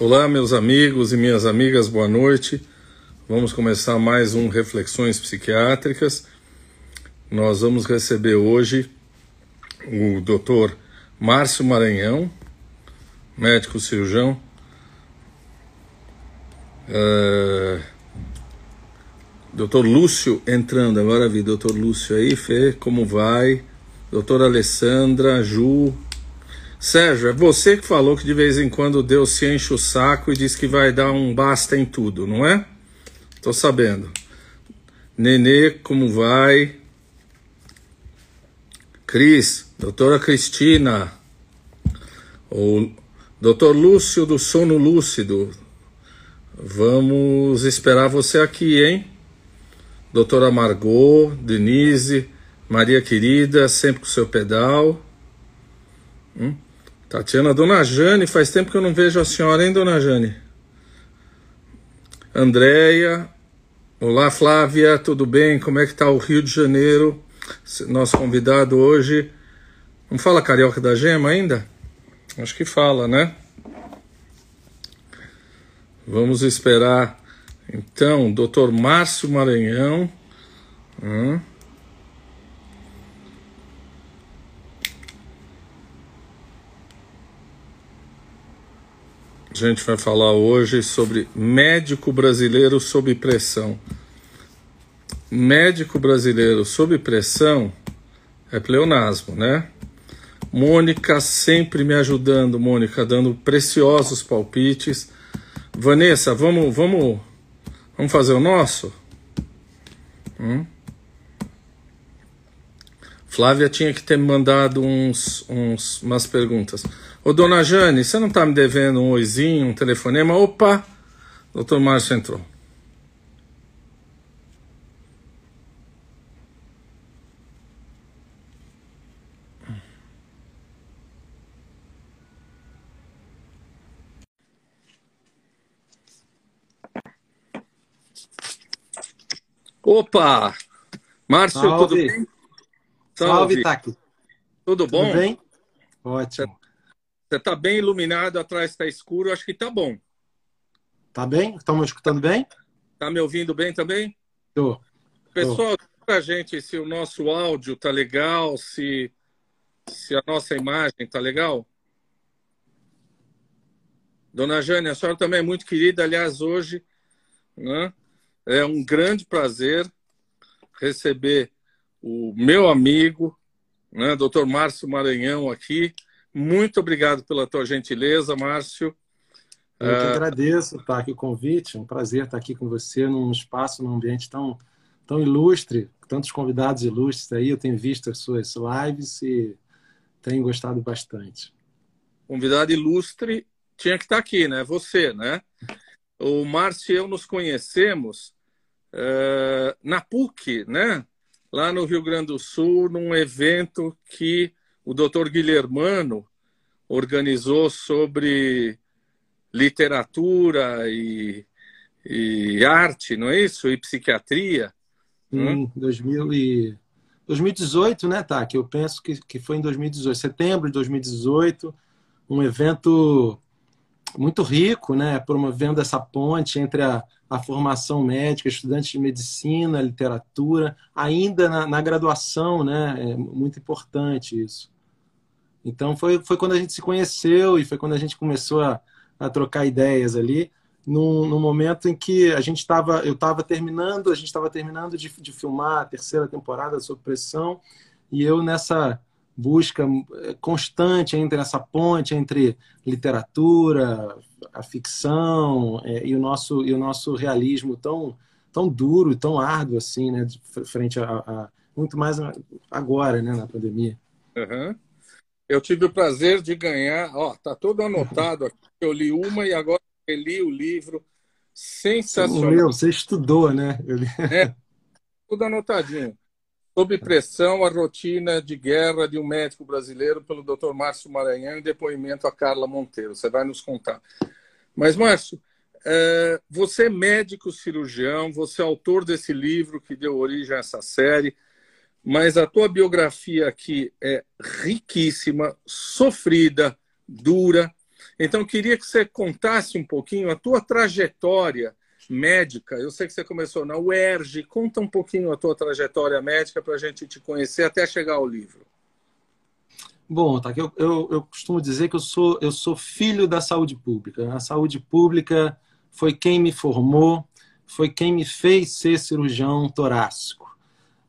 Olá, meus amigos e minhas amigas, boa noite. Vamos começar mais um Reflexões Psiquiátricas. Nós vamos receber hoje o Dr. Márcio Maranhão, médico cirurgião. Uh, Dr. Lúcio entrando, agora vi Dr. Lúcio aí, Fê, como vai? Doutora Alessandra, Ju, Sérgio, é você que falou que de vez em quando Deus se enche o saco e diz que vai dar um basta em tudo, não é? Tô sabendo. Nenê, como vai? Cris, doutora Cristina, o doutor Lúcio do Sono Lúcido, vamos esperar você aqui, hein? Doutora Margot, Denise, Maria querida, sempre com seu pedal. Hum? Tatiana, Dona Jane, faz tempo que eu não vejo a senhora, hein, Dona Jane? Andréia, olá Flávia, tudo bem? Como é que tá o Rio de Janeiro? Nosso convidado hoje, não fala Carioca da Gema ainda? Acho que fala, né? Vamos esperar, então, Dr. Márcio Maranhão. Hum. A gente vai falar hoje sobre médico brasileiro sob pressão. Médico brasileiro sob pressão é pleonasmo, né? Mônica sempre me ajudando, Mônica, dando preciosos palpites. Vanessa, vamos, vamos, vamos fazer o nosso? Hum? Flávia tinha que ter mandado uns, uns, umas perguntas. Ô, dona Jane, você não está me devendo um oizinho, um telefonema? Opa, doutor Márcio entrou. Opa! Márcio, Salve. tudo bem? Salve, Salve Tudo bom? Tudo bem? Ótimo. Você está bem iluminado, atrás está escuro, acho que está bom. Tá bem? Estão me escutando bem? Tá me ouvindo bem também? Tô. Pessoal, diga pra gente se o nosso áudio tá legal, se, se a nossa imagem tá legal. Dona Jane, a senhora também é muito querida. Aliás, hoje né, é um grande prazer receber o meu amigo, né, Dr. Márcio Maranhão aqui, muito obrigado pela tua gentileza, Márcio. Eu que ah, agradeço tá, aqui o convite, é um prazer estar aqui com você num espaço, num ambiente tão, tão ilustre, tantos convidados ilustres aí. Eu tenho visto as suas lives e tenho gostado bastante. Convidado ilustre tinha que estar aqui, né? Você, né? O Márcio e eu nos conhecemos uh, na PUC, né? Lá no Rio Grande do Sul, num evento que o doutor Guilhermano organizou sobre literatura e, e, arte, não é isso? E psiquiatria. Em 2000 e... 2018, né, tá? Que eu penso que, que foi em 2018, setembro de 2018, um evento muito rico, né, promovendo essa ponte entre a, a formação médica, estudantes de medicina, literatura, ainda na, na graduação, né, é muito importante isso. Então foi, foi quando a gente se conheceu e foi quando a gente começou a, a trocar ideias ali, num, num momento em que a gente estava, eu estava terminando, a gente estava terminando de, de filmar a terceira temporada Sob Pressão, e eu nessa busca eh, constante entre essa ponte entre literatura, a ficção é, e o nosso e o nosso realismo tão tão duro, tão árduo assim, né, frente a, a muito mais agora, né, na pandemia. Uhum. Eu tive o prazer de ganhar, ó, tá tudo anotado aqui. Eu li uma e agora li o livro. Sensacional. Meu, você estudou, né? Li... É, tudo anotadinho. Sob pressão, a rotina de guerra de um médico brasileiro, pelo Dr. Márcio Maranhão, e depoimento a Carla Monteiro. Você vai nos contar. Mas, Márcio, é, você é médico cirurgião, você é autor desse livro que deu origem a essa série mas a tua biografia aqui é riquíssima, sofrida, dura. Então, queria que você contasse um pouquinho a tua trajetória médica. Eu sei que você começou na UERJ. Conta um pouquinho a tua trajetória médica para a gente te conhecer até chegar ao livro. Bom, tá, eu, eu, eu, costumo dizer que eu sou, eu sou filho da saúde pública. A saúde pública foi quem me formou, foi quem me fez ser cirurgião torácico.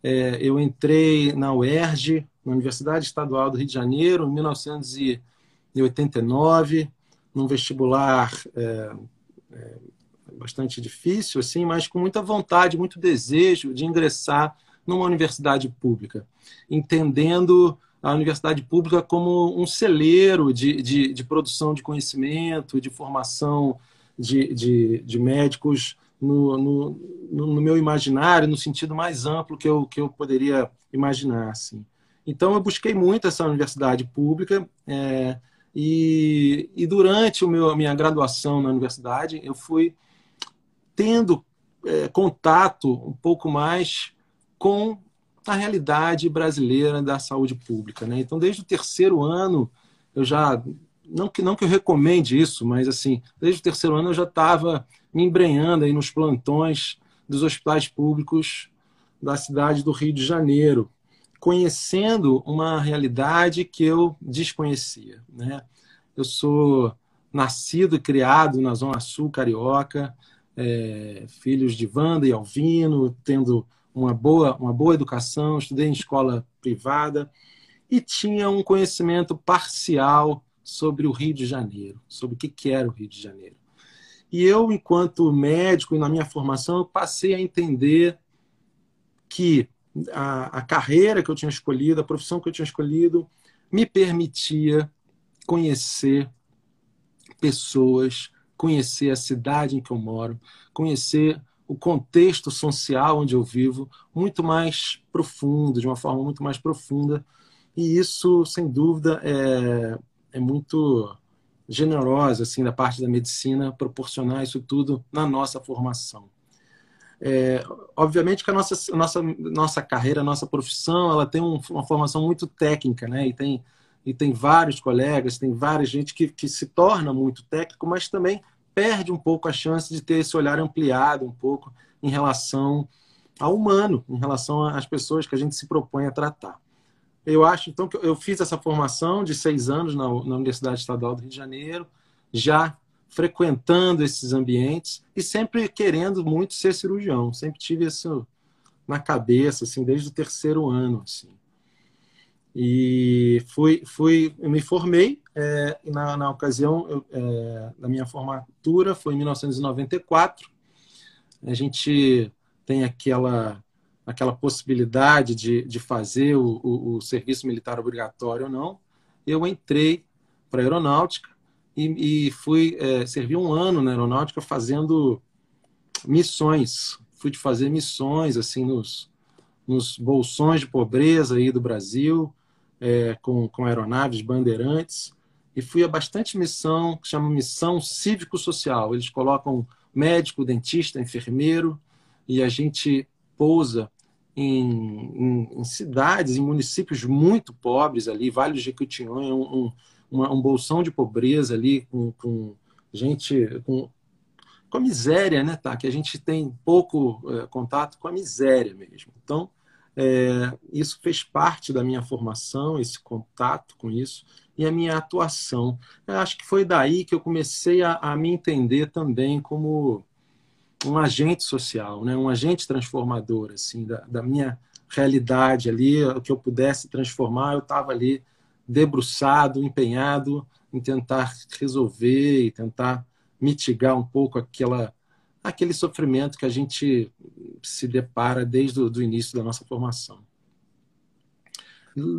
É, eu entrei na UERJ, na Universidade Estadual do Rio de Janeiro, em 1989, num vestibular é, é, bastante difícil, assim, mas com muita vontade, muito desejo de ingressar numa universidade pública, entendendo a universidade pública como um celeiro de, de, de produção de conhecimento, de formação de, de, de médicos no, no, no, meu imaginário, no sentido mais amplo que eu, que eu poderia imaginar. Assim. Então, eu busquei muito essa universidade pública é, e, e durante o meu, a minha graduação na universidade, eu fui tendo é, contato um pouco mais com a realidade brasileira da saúde pública. Né? Então, desde o terceiro ano, eu já. Não que, não que eu recomende isso, mas assim, desde o terceiro ano eu já estava me embrenhando aí nos plantões dos hospitais públicos da cidade do Rio de Janeiro, conhecendo uma realidade que eu desconhecia. Né? Eu sou nascido e criado na Zona Sul Carioca, é, filhos de Wanda e Alvino, tendo uma boa, uma boa educação, estudei em escola privada e tinha um conhecimento parcial sobre o Rio de Janeiro, sobre o que era o Rio de Janeiro. E eu, enquanto médico e na minha formação, eu passei a entender que a, a carreira que eu tinha escolhido, a profissão que eu tinha escolhido, me permitia conhecer pessoas, conhecer a cidade em que eu moro, conhecer o contexto social onde eu vivo muito mais profundo, de uma forma muito mais profunda. E isso, sem dúvida, é, é muito generosa assim da parte da medicina proporcionar isso tudo na nossa formação. É, obviamente que a nossa, nossa, nossa carreira, a nossa profissão, ela tem um, uma formação muito técnica, né? E tem, e tem vários colegas, tem várias gente que, que se torna muito técnico, mas também perde um pouco a chance de ter esse olhar ampliado um pouco em relação ao humano, em relação às pessoas que a gente se propõe a tratar. Eu acho, então, que eu fiz essa formação de seis anos na, na Universidade Estadual do Rio de Janeiro, já frequentando esses ambientes e sempre querendo muito ser cirurgião. Sempre tive isso na cabeça, assim, desde o terceiro ano, assim. E fui, fui, eu me formei é, na, na ocasião eu, é, da minha formatura, foi em 1994. A gente tem aquela, aquela possibilidade de, de fazer o, o, o serviço militar obrigatório ou não. Eu entrei para a aeronáutica e, e fui é, servir um ano na aeronáutica fazendo missões. Fui de fazer missões assim nos, nos bolsões de pobreza aí do Brasil, é, com, com aeronaves bandeirantes e fui a bastante missão que chama missão cívico-social. Eles colocam médico, dentista, enfermeiro e a gente pousa em, em, em cidades, em municípios muito pobres ali, Vale do Jequitinhonha, um, um, bolsão de pobreza ali com, com gente com, com a miséria, né, tá? Que a gente tem pouco é, contato com a miséria mesmo. Então é, isso fez parte da minha formação, esse contato com isso e a minha atuação. Eu acho que foi daí que eu comecei a, a me entender também como um agente social, né? um agente transformador assim da, da minha realidade ali, o que eu pudesse transformar, eu estava ali debruçado, empenhado em tentar resolver e tentar mitigar um pouco aquela aquele sofrimento que a gente se depara desde o do início da nossa formação.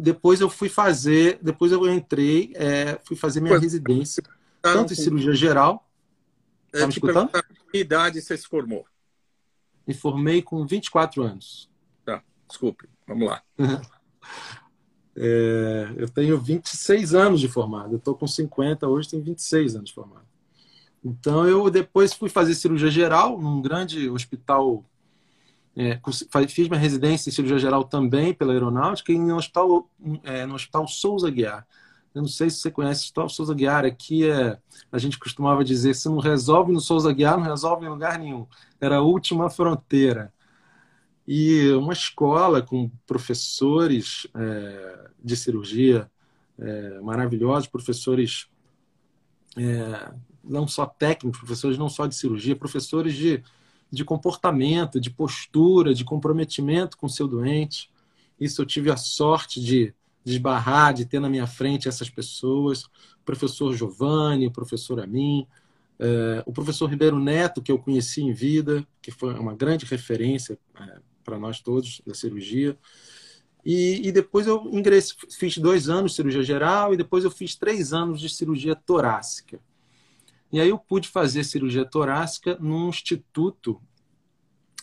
Depois eu fui fazer, depois eu entrei, é, fui fazer minha residência, tanto em cirurgia geral. Tá é, me escutando? Que idade você se formou? Me formei com 24 anos. Tá, desculpe, vamos lá. é, eu tenho 26 anos de formado, eu estou com 50, hoje tenho 26 anos de formado. Então eu depois fui fazer cirurgia geral num grande hospital. É, fiz minha residência em cirurgia geral também pela aeronáutica e no hospital, é, no hospital Souza Guiar. Eu não sei se você conhece o Souza Guiar. Aqui é, a gente costumava dizer: se não resolve no Souza Guiar, não resolve em lugar nenhum. Era a última fronteira. E uma escola com professores é, de cirurgia é, maravilhosos, professores é, não só técnicos, professores não só de cirurgia, professores de, de comportamento, de postura, de comprometimento com o seu doente. Isso eu tive a sorte de, de esbarrar, de ter na minha frente essas pessoas. O professor Giovanni, o professor Amin, é, o professor Ribeiro Neto, que eu conheci em vida, que foi uma grande referência é, para nós todos da cirurgia. E, e, depois eu ingressei, fiz dois anos de cirurgia geral e depois eu fiz três anos de cirurgia torácica. E aí eu pude fazer cirurgia torácica num instituto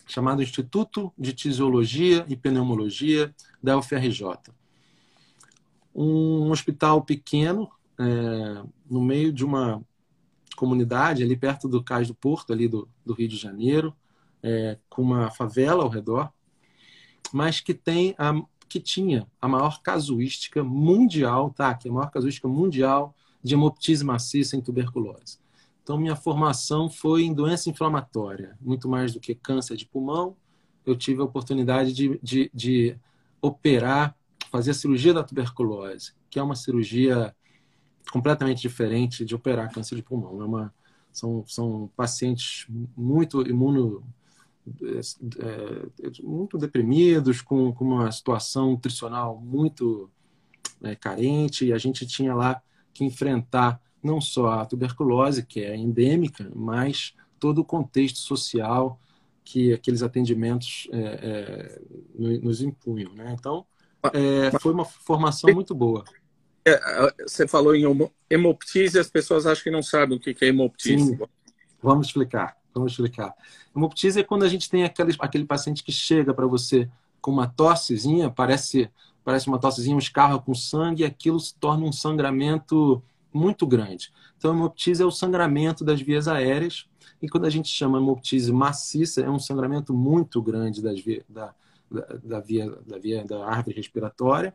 chamado Instituto de Tisiologia e Pneumologia da UFRJ. Um hospital pequeno, é, no meio de uma comunidade, ali perto do Cais do Porto, ali do, do Rio de Janeiro, é, com uma favela ao redor, mas que tem a, que tinha a maior casuística mundial, tá? Que é a maior casuística mundial de hemoptise maciça em tuberculose. Então, minha formação foi em doença inflamatória, muito mais do que câncer de pulmão. Eu tive a oportunidade de, de, de operar, fazer a cirurgia da tuberculose, que é uma cirurgia completamente diferente de operar câncer de pulmão. É uma, são, são pacientes muito imuno é, muito deprimidos, com, com, uma situação nutricional muito é, carente, e a gente tinha lá que enfrentar não só a tuberculose, que é endêmica, mas todo o contexto social que aqueles atendimentos é, é nos impunham. Né? Então, é, foi uma formação muito boa. É, você falou em hemoptise, as pessoas acham que não sabem o que é hemoptise. Sim, vamos explicar. Vamos explicar. Hemoptise é quando a gente tem aquele, aquele paciente que chega para você com uma tossezinha, parece, parece uma tossezinha, um escarro com sangue, e aquilo se torna um sangramento muito grande. Então, hemoptise é o sangramento das vias aéreas, e quando a gente chama hemoptise maciça, é um sangramento muito grande das via, da, da, da, via, da via da árvore respiratória,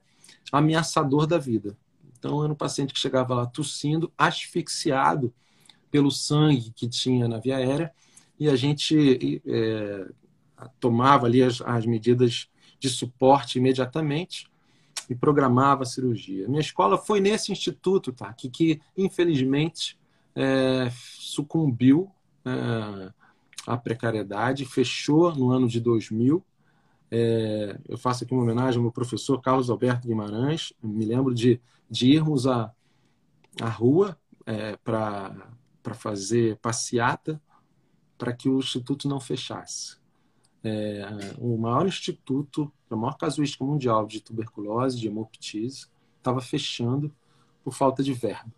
ameaçador da vida. Então, era um paciente que chegava lá tossindo, asfixiado pelo sangue que tinha na via aérea, e a gente é, tomava ali as, as medidas de suporte imediatamente e programava a cirurgia. Minha escola foi nesse instituto, tá? que, que infelizmente é, sucumbiu é, à precariedade, fechou no ano de 2000. É, eu faço aqui uma homenagem ao meu professor Carlos Alberto Guimarães. Me lembro de, de irmos à, à rua é, para fazer passeata para que o instituto não fechasse. É, o maior instituto, a maior casuística mundial de tuberculose, de hemoptise, estava fechando por falta de verba.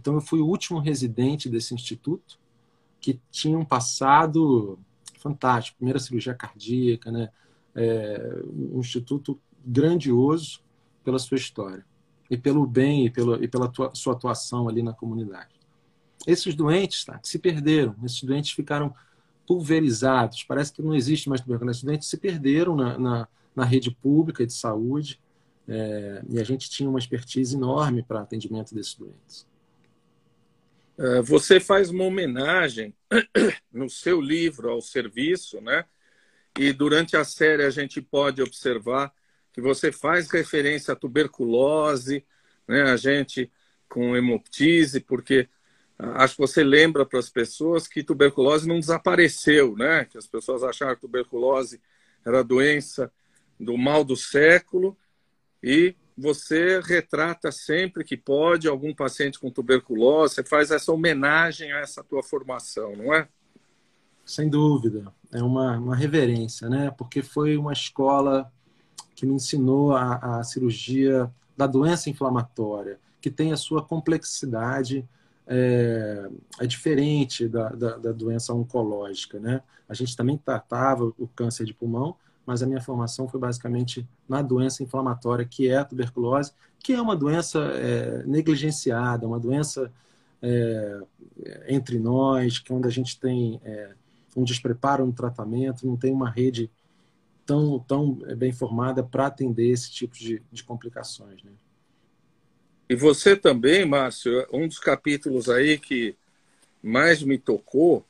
Então eu fui o último residente desse instituto que tinha um passado fantástico, primeira cirurgia cardíaca, né? É, um instituto grandioso pela sua história e pelo bem e pela, e pela tua, sua atuação ali na comunidade esses doentes tá, se perderam, esses doentes ficaram pulverizados, parece que não existe mais tuberculose, esses doentes se perderam na, na, na rede pública de saúde é, e a gente tinha uma expertise enorme para atendimento desses doentes. É, você faz uma homenagem no seu livro ao serviço, né? E durante a série a gente pode observar que você faz referência à tuberculose, né? A gente com hemoptise, porque acho que você lembra para as pessoas que tuberculose não desapareceu, né? Que as pessoas acharam que tuberculose era a doença do mal do século e você retrata sempre que pode algum paciente com tuberculose, você faz essa homenagem a essa tua formação, não é? Sem dúvida, é uma, uma reverência, né? Porque foi uma escola que me ensinou a, a cirurgia da doença inflamatória, que tem a sua complexidade, é, é diferente da, da, da, doença oncológica, né? A gente também tratava o câncer de pulmão, mas a minha formação foi basicamente na doença inflamatória, que é a tuberculose, que é uma doença é, negligenciada, uma doença é, entre nós, que é onde a gente tem é, um despreparo no tratamento, não tem uma rede tão, tão bem formada para atender esse tipo de, de complicações, né? E você também, Márcio, um dos capítulos aí que mais me tocou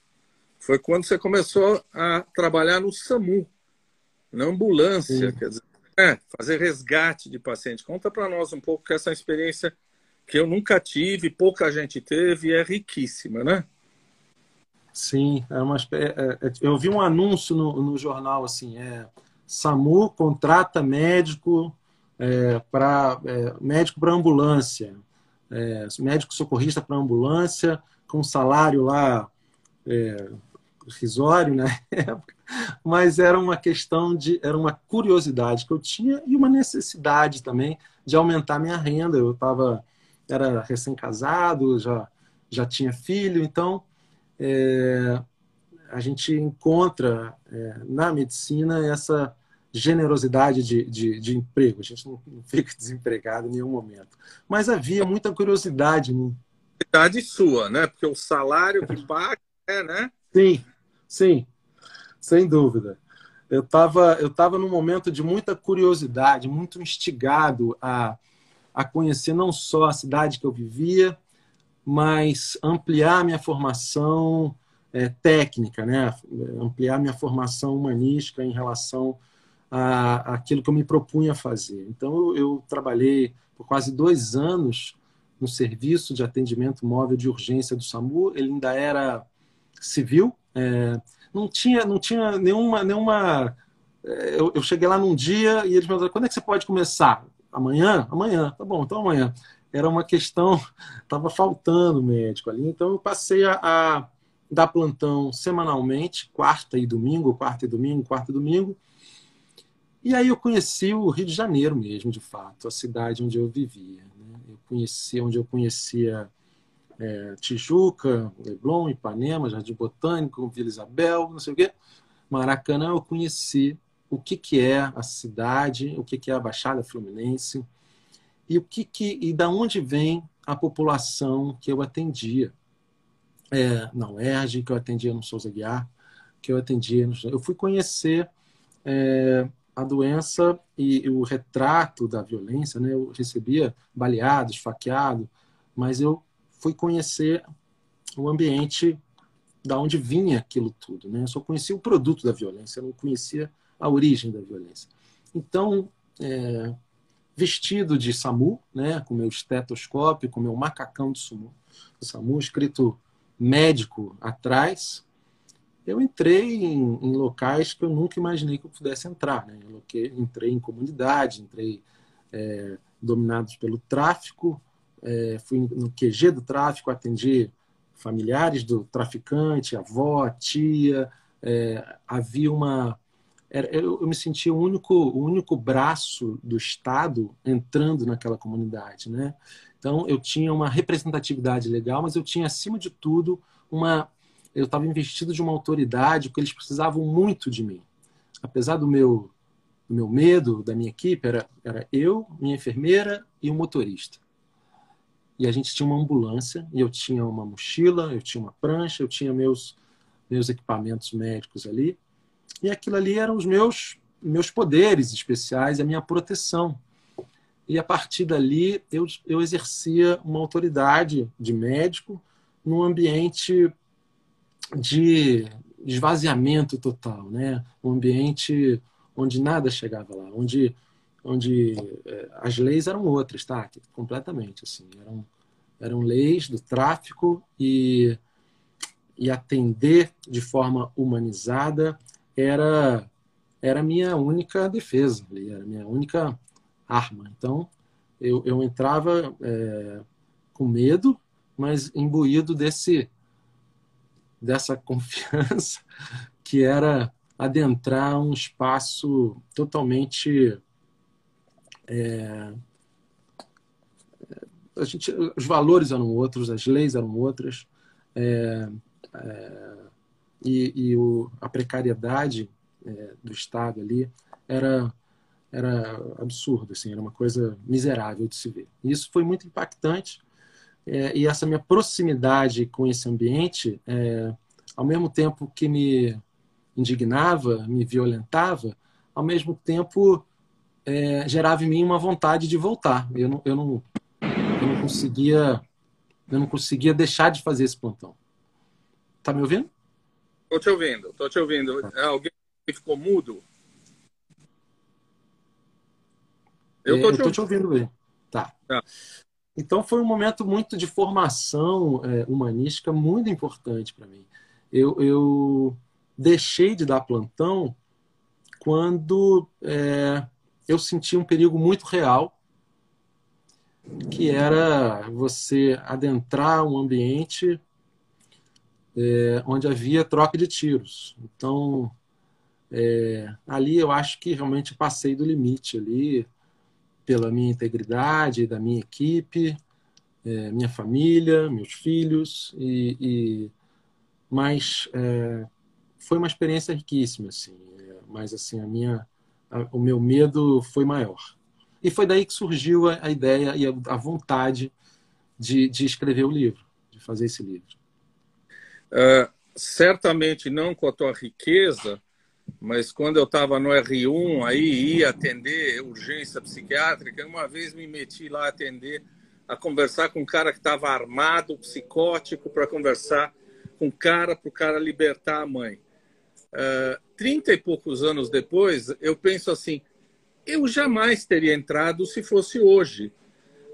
foi quando você começou a trabalhar no SAMU, na ambulância, Sim. quer dizer, é, fazer resgate de paciente. Conta para nós um pouco que essa experiência que eu nunca tive, pouca gente teve é riquíssima, né? Sim, é uma, é, é, eu vi um anúncio no, no jornal assim, é SAMU contrata médico é, para é, médico para ambulância, é, médico socorrista para ambulância com salário lá é, risório na época, mas era uma questão de era uma curiosidade que eu tinha e uma necessidade também de aumentar minha renda. Eu estava era recém-casado, já já tinha filho, então é, a gente encontra é, na medicina essa generosidade de, de, de, emprego. A gente não, fica desempregado em nenhum momento. Mas havia muita curiosidade. Curiosidade sua, né? Porque o salário que paga é, né? Sim, sim, sem dúvida. Eu estava eu tava num momento de muita curiosidade, muito instigado a, a conhecer não só a cidade que eu vivia, mas ampliar minha formação é, técnica, né? ampliar minha formação humanística em relação a, aquilo que eu me propunha fazer. Então, eu, eu trabalhei por quase dois anos no serviço de atendimento móvel de urgência do SAMU. Ele ainda era civil, é, não tinha, não tinha nenhuma, nenhuma. É, eu, cheguei lá num dia e eles me falaram: quando é que você pode começar? Amanhã? Amanhã, tá bom, então amanhã. Era uma questão, estava faltando médico ali, então eu passei a, a dar plantão semanalmente, quarta e domingo, quarta e domingo, quarta e domingo e aí eu conheci o Rio de Janeiro mesmo, de fato, a cidade onde eu vivia. Né? Eu conheci, onde eu conhecia é, Tijuca, Leblon, Ipanema, Jardim Botânico, Vila Isabel, não sei o quê. Maracanã eu conheci o que, que é a cidade, o que, que é a Baixada Fluminense e o que, que e da onde vem a população que eu atendia. É, na UERJ, que eu atendia no Souza Guiar, que eu atendia no... Eu fui conhecer é, a doença e, o retrato da violência, né? Eu recebia baleado, esfaqueado, mas eu fui conhecer o ambiente da onde vinha aquilo tudo, né? Eu só conhecia o produto da violência, eu não conhecia a origem da violência. Então, é, vestido de SAMU, né, com meu estetoscópio, com meu macacão de SAMU, SAMU escrito médico atrás, eu entrei em, em, locais que eu nunca imaginei que eu pudesse entrar. Né? Eu entrei em comunidade, entrei é, dominados pelo tráfico, é, fui no QG do tráfico, atendi familiares do traficante, avó, tia. É, havia uma. Eu, me sentia o único, o único braço do Estado entrando naquela comunidade. Né? Então, eu tinha uma representatividade legal, mas eu tinha, acima de tudo, uma eu estava investido de uma autoridade, porque eles precisavam muito de mim. Apesar do meu, do meu medo, da minha equipe, era, era eu, minha enfermeira e o um motorista. E a gente tinha uma ambulância, e eu tinha uma mochila, eu tinha uma prancha, eu tinha meus, meus equipamentos médicos ali. E aquilo ali eram os meus, meus poderes especiais, a minha proteção. E a partir dali eu, eu exercia uma autoridade de médico num ambiente de esvaziamento total, né? Um ambiente onde nada chegava lá, onde onde é, as leis eram outras, tá? Completamente assim, eram eram leis do tráfico e e atender de forma humanizada era era a minha única defesa, era a minha única arma. Então eu, eu entrava é, com medo, mas imbuído desse dessa confiança, que era adentrar um espaço totalmente. É, a gente, os valores eram outros, as leis eram outras, é, é, e, e o, a precariedade é, do Estado ali era, era absurdo, assim, era uma coisa miserável de se ver. E isso foi muito impactante é, e essa minha proximidade com esse ambiente, é, ao mesmo tempo que me indignava, me violentava, ao mesmo tempo é, gerava em mim uma vontade de voltar. Eu não, eu não, eu não conseguia eu não conseguia deixar de fazer esse plantão. Tá me ouvindo? Tô te ouvindo, tô te ouvindo. É alguém ficou mudo? Eu tô, é, te, eu tô te ouvindo bem. Tá. tá. Então foi um momento muito de formação é, humanística muito importante para mim. Eu, eu, deixei de dar plantão quando é, eu senti um perigo muito real, que era você adentrar um ambiente é, onde havia troca de tiros. Então, é, ali eu acho que realmente passei do limite ali pela minha integridade, da minha equipe, é, minha família, meus filhos, e, e mas é, foi uma experiência riquíssima, assim. É, mas assim a minha, a, o meu medo foi maior. E foi daí que surgiu a, a ideia e a, a vontade de, de, escrever o livro, de fazer esse livro. Uh, certamente não com a tua riqueza, mas quando eu estava no R1, aí ia atender urgência psiquiátrica, uma vez me meti lá a atender, a conversar com um cara que estava armado, psicótico, para conversar com o cara, para o cara libertar a mãe. Uh, trinta e poucos anos depois, eu penso assim, eu jamais teria entrado se fosse hoje.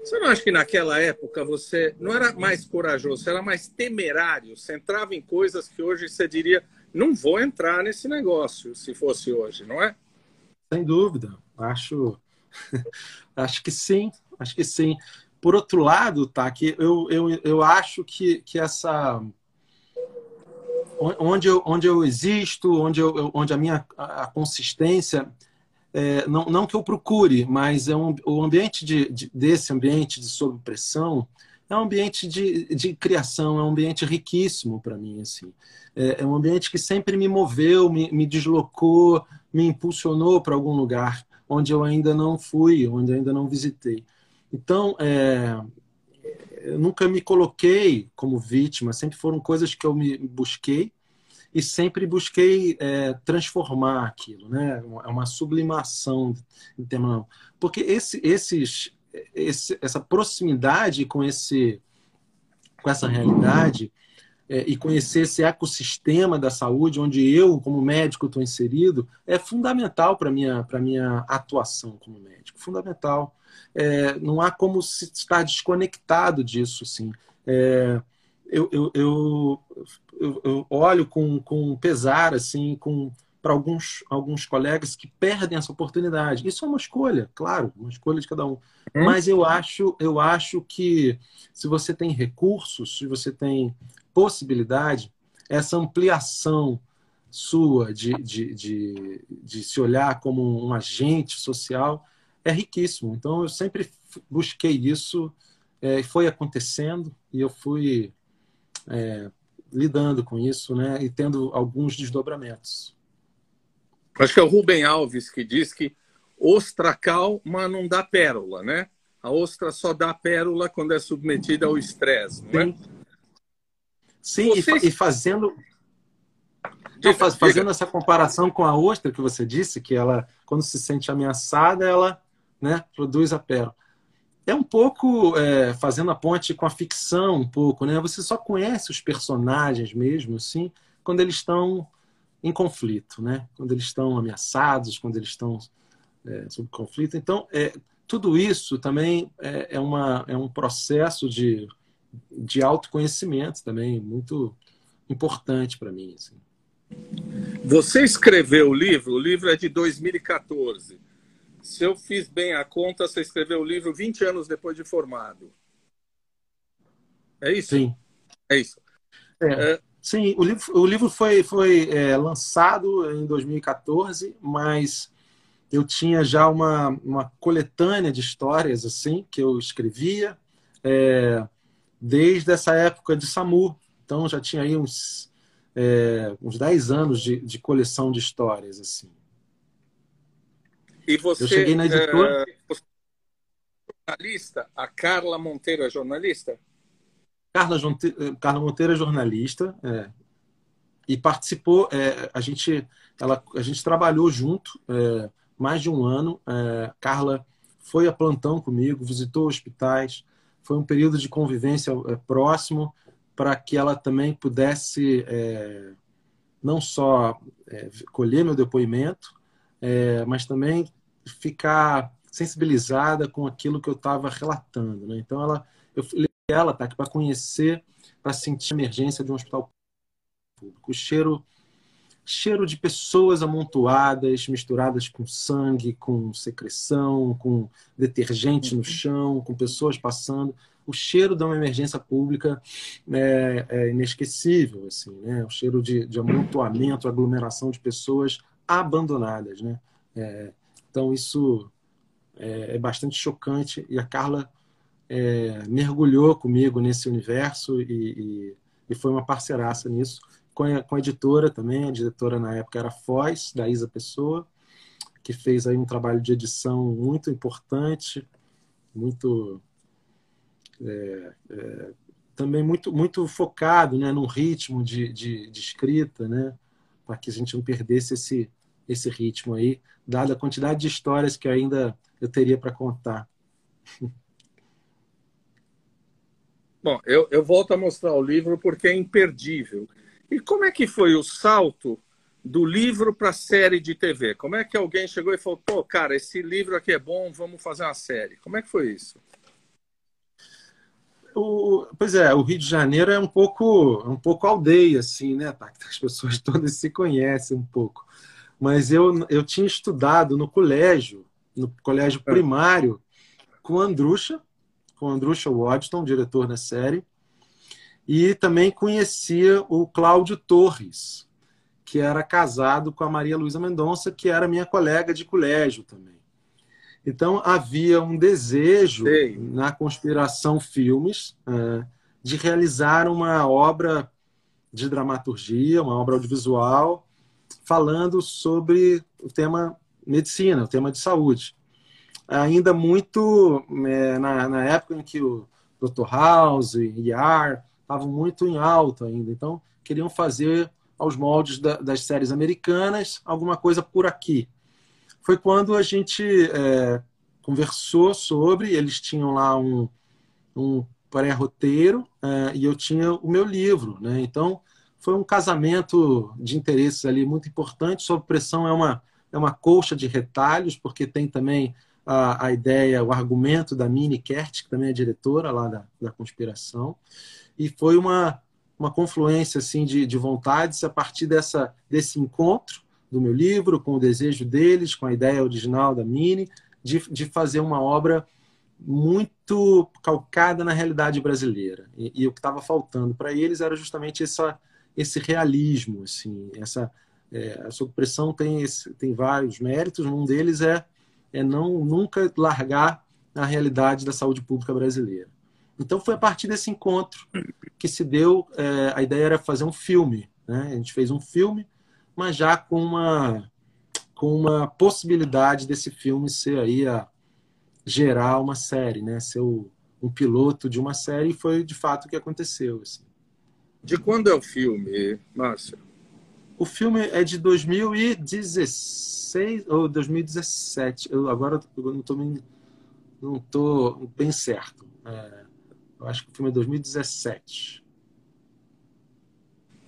Você não acha que naquela época você não era mais corajoso, você era mais temerário, você entrava em coisas que hoje você diria, não vou entrar nesse negócio se fosse hoje, não é? Sem dúvida. Acho, acho que sim, acho que sim. Por outro lado, tá, que eu, eu, eu acho que, que essa onde eu, onde eu existo, onde, eu, onde a minha a consistência é, não, não que eu procure, mas é um, o ambiente de, de, desse ambiente de sob pressão é um ambiente de, de criação, é um ambiente riquíssimo para mim. Assim. É, é, um ambiente que sempre me moveu, me, me deslocou, me impulsionou para algum lugar onde eu ainda não fui, onde eu ainda não visitei. Então, é, eu nunca me coloquei como vítima, sempre foram coisas que eu me busquei e sempre busquei é, transformar aquilo, né? É uma sublimação, porque esse, esses esse, essa proximidade com esse com essa realidade é, e conhecer esse ecossistema da saúde onde eu como médico estou inserido é fundamental para minha para minha atuação como médico fundamental é, não há como estar desconectado disso sim é, eu, eu, eu, eu, olho com, com pesar assim com para alguns, alguns colegas que perdem essa oportunidade. Isso é uma escolha, claro, uma escolha de cada um. Hum. Mas eu acho, eu acho que se você tem recursos, se você tem possibilidade, essa ampliação sua de, de, de, de se olhar como um agente social é riquíssimo. Então, eu sempre busquei isso, é, foi acontecendo e eu fui é, lidando com isso né, e tendo alguns desdobramentos. Acho que é o Rubem Alves que diz que ostra calma não dá pérola, né? A ostra só dá pérola quando é submetida ao estresse, não é? Sim, Vocês... e, fazendo diga, faz, fazendo diga. essa comparação com a ostra que você disse, que ela, quando se sente ameaçada, ela né, produz a pérola. É um pouco é, fazendo a ponte com a ficção, um pouco, né? Você só conhece os personagens mesmo, assim, quando eles estão em conflito, né? quando eles estão ameaçados, quando eles estão é, sob conflito. Então, é, tudo isso também é, é, uma, é um processo de, de autoconhecimento também muito importante para mim. Assim. Você escreveu o livro, o livro é de 2014. Se eu fiz bem a conta, você escreveu o livro 20 anos depois de formado. É isso? Sim. É isso. É. é Sim, o livro, o livro foi, foi é, lançado em 2014, mas eu tinha já uma, uma coletânea de histórias assim que eu escrevia é, desde essa época de SAMU. Então já tinha aí uns, é, uns 10 anos de, de coleção de histórias. assim. E você, eu cheguei na editora. É, você é jornalista? A Carla Monteiro é jornalista? Carla, Carla Monteiro é jornalista é, e participou. É, a, gente, ela, a gente trabalhou junto é, mais de um ano. É, Carla foi a plantão comigo, visitou hospitais, foi um período de convivência é, próximo para que ela também pudesse não só colher meu depoimento, é, mas também ficar sensibilizada com aquilo que eu estava relatando. Né? Então, ela, eu ela tá, para conhecer, para sentir a emergência de um hospital público. O cheiro cheiro de pessoas amontoadas, misturadas com sangue, com secreção, com detergente no chão, com pessoas passando. O cheiro de uma emergência pública é, é inesquecível, assim, né? O cheiro de, de amontoamento, aglomeração de pessoas abandonadas, né? É, então isso é, é, bastante chocante. E a Carla é, mergulhou comigo nesse universo e, e, e foi uma parceiraça nisso com a, com a editora também, a diretora na época era Foz, da Isa Pessoa, que fez aí um trabalho de edição muito importante, muito é, é, também muito muito focado, né, num ritmo de, de, de escrita, né, para que a gente não perdesse esse esse ritmo aí, dada a quantidade de histórias que ainda eu teria para contar. Bom, eu, eu volto a mostrar o livro porque é imperdível. E como é que foi o salto do livro para a série de TV? Como é que alguém chegou e falou, pô, cara, esse livro aqui é bom, vamos fazer uma série? Como é que foi isso? O, pois é, o Rio de Janeiro é um pouco, um pouco aldeia, assim, né? As pessoas todas se conhecem um pouco. Mas eu, eu tinha estudado no colégio, no colégio é. primário, com Andrucha, com Andrucha Waddington, diretor da série, e também conhecia o Cláudio Torres, que era casado com a Maria Luísa Mendonça, que era minha colega de colégio também. Então havia um desejo Sei. na Conspiração Filmes é, de realizar uma obra de dramaturgia, uma obra audiovisual, falando sobre o tema medicina, o tema de saúde. Ainda muito é, na, na, época em que o Dr. House, Yar, estavam muito em alta ainda. Então, queriam fazer aos moldes da, das séries americanas alguma coisa por aqui. Foi quando a gente é, conversou sobre, eles tinham lá um, um pré-roteiro é, e eu tinha o meu livro. Né? Então, foi um casamento de interesses ali muito importante. Sob pressão é uma, é uma colcha de retalhos, porque tem também a, a ideia, o argumento da Minnie Kert, que também é diretora lá da, da conspiração e foi uma, uma confluência assim de, de vontades a partir dessa, desse encontro do meu livro, com o desejo deles, com a ideia original da Mini, de, de fazer uma obra muito calcada na realidade brasileira. E, e o que estava faltando para eles era justamente essa, esse realismo. Assim, essa, é, a supressão tem, esse, tem vários méritos, um deles é, é não nunca largar a realidade da saúde pública brasileira. Então foi a partir desse encontro que se deu. É, a ideia era fazer um filme. Né? A gente fez um filme, mas já com uma, com uma possibilidade desse filme ser aí a gerar uma série, né? ser o, um piloto de uma série, e foi de fato o que aconteceu. Assim. De quando é o filme, Márcio? O filme é de 2016 ou 2017. Eu agora eu não estou não estou bem certo. É, eu acho que o filme é 2017.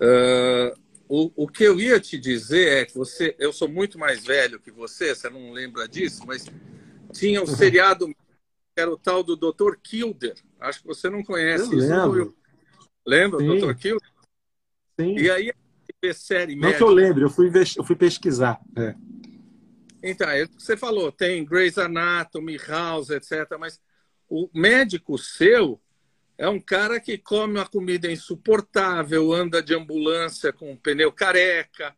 Uh, o, o que eu ia te dizer é que você, eu sou muito mais velho que você, você não lembra disso, mas tinha um seriado que era o tal do Dr. Kilder. Acho que você não conhece eu isso. Lembro. Lembra, Sim. Dr. Kilder? Sim. E aí, série Não que eu lembre, eu fui, eu fui pesquisar. É. Então, é você falou, tem Grey's Anatomy, House, etc. Mas o médico seu é um cara que come uma comida insuportável, anda de ambulância com pneu careca,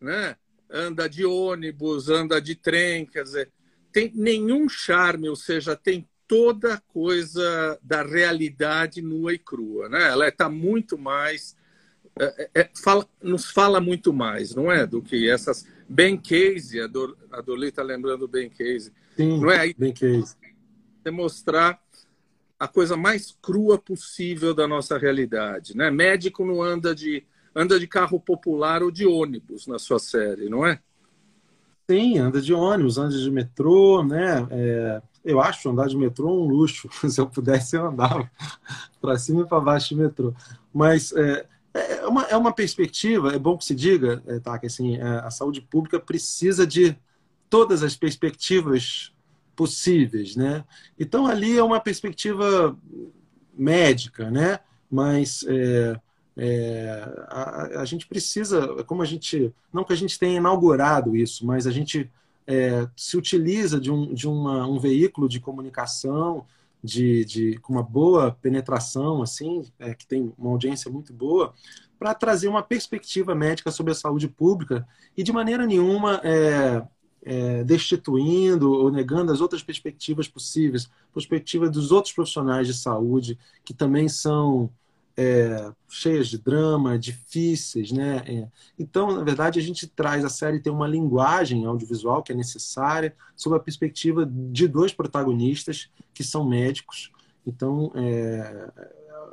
né? anda de ônibus, anda de trem, quer dizer, tem nenhum charme, ou seja, tem toda coisa da realidade nua e crua. Né? Ela está muito mais. É, é, é, fala, nos fala muito mais, não é? Do que essas. Ben Casey, a, Dor, a Dolly está lembrando Ben Casey. Sim, não é? Ben Casey. Demonstrar a coisa mais crua possível da nossa realidade. Né? Médico não anda de, anda de carro popular ou de ônibus na sua série, não é? Sim, anda de ônibus, anda de metrô, né? É, eu acho andar de metrô um luxo. Se eu pudesse, eu andava para cima e para baixo de metrô. Mas é, é, uma, é uma perspectiva, é bom que se diga, é, tá, que assim, é, a saúde pública precisa de todas as perspectivas possíveis, né? Então ali é uma perspectiva médica, né? Mas é, é, a, a, gente precisa, como a gente, não que a gente tenha inaugurado isso, mas a gente é, se utiliza de, um, de uma, um veículo de comunicação de, de, com uma boa penetração, assim, é, que tem uma audiência muito boa, para trazer uma perspectiva médica sobre a saúde pública e de maneira nenhuma é, é, destituindo ou negando as outras perspectivas possíveis, perspectiva dos outros profissionais de saúde que também são é, cheias de drama, difíceis, né? É. Então, na verdade, a gente traz a série tem uma linguagem audiovisual que é necessária sob a perspectiva de dois protagonistas que são médicos. Então, é,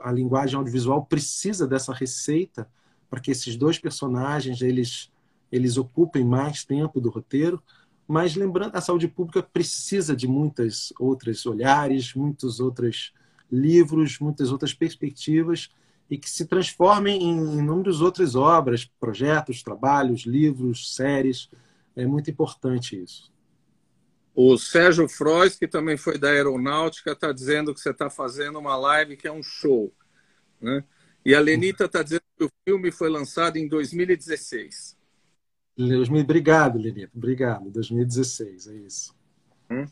a linguagem audiovisual precisa dessa receita para que esses dois personagens eles eles ocupem mais tempo do roteiro. Mas lembrando, a saúde pública precisa de muitas outras olhares, muitos outros livros, muitas outras perspectivas e que se transformem em inúmeras outras obras, projetos, trabalhos, livros, séries. É muito importante isso. O Sérgio Frois, que também foi da Aeronáutica, está dizendo que você está fazendo uma live que é um show. Né? E a Lenita está dizendo que o filme foi lançado em 2016. Obrigado, Lenita. Obrigado. 2016, é isso. Hum?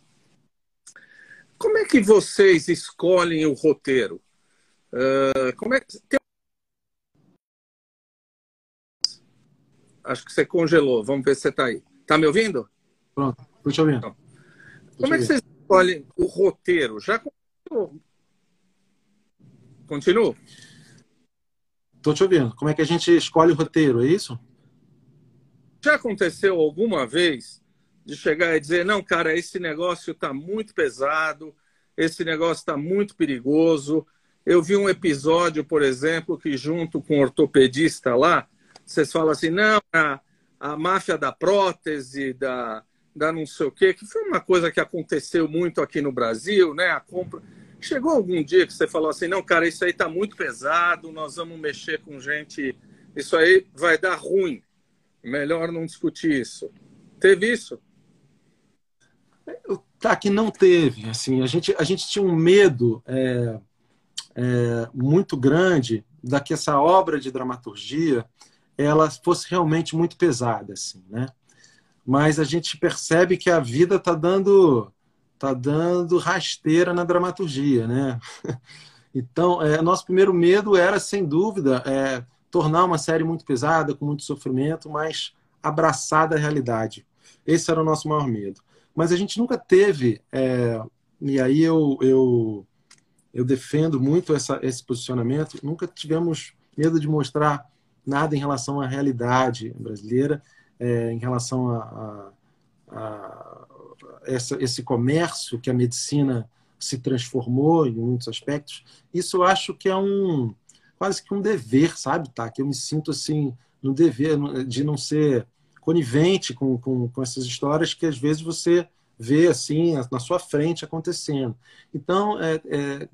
Como é que vocês escolhem o roteiro? Uh, como é que... Tem... Acho que você congelou. Vamos ver se você está aí. Está me ouvindo? Pronto, estou te ouvindo. Então, como é que vocês escolhem o roteiro? Já Continua? Estou te ouvindo. Como é que a gente escolhe o roteiro, é isso? Já aconteceu alguma vez de chegar e dizer: não, cara, esse negócio está muito pesado, esse negócio está muito perigoso. Eu vi um episódio, por exemplo, que junto com o ortopedista lá, vocês falam assim: não, a, a máfia da prótese, da, da não sei o quê, que foi uma coisa que aconteceu muito aqui no Brasil, né? A compra. Chegou algum dia que você falou assim: não, cara, isso aí está muito pesado, nós vamos mexer com gente, isso aí vai dar ruim, melhor não discutir isso. Teve isso? Tá, que não teve. Assim, a gente, a gente tinha um medo é, é, muito grande da que essa obra de dramaturgia ela fosse realmente muito pesada, assim, né? Mas a gente percebe que a vida está dando tá dando rasteira na dramaturgia, né? Então, é, nosso primeiro medo era, sem dúvida, é, tornar uma série muito pesada, com muito sofrimento, mas abraçada à realidade. Esse era o nosso maior medo. Mas a gente nunca teve, é, e aí eu, eu, eu defendo muito essa, esse posicionamento, nunca tivemos medo de mostrar nada em relação à realidade brasileira, é, em relação a, a, a essa, esse comércio que a medicina se transformou em muitos aspectos. Isso eu acho que é um quase que um dever, sabe, tá? Que eu me sinto assim no dever de não ser conivente com, com, com essas histórias que às vezes você vê assim na sua frente acontecendo. Então, é, é,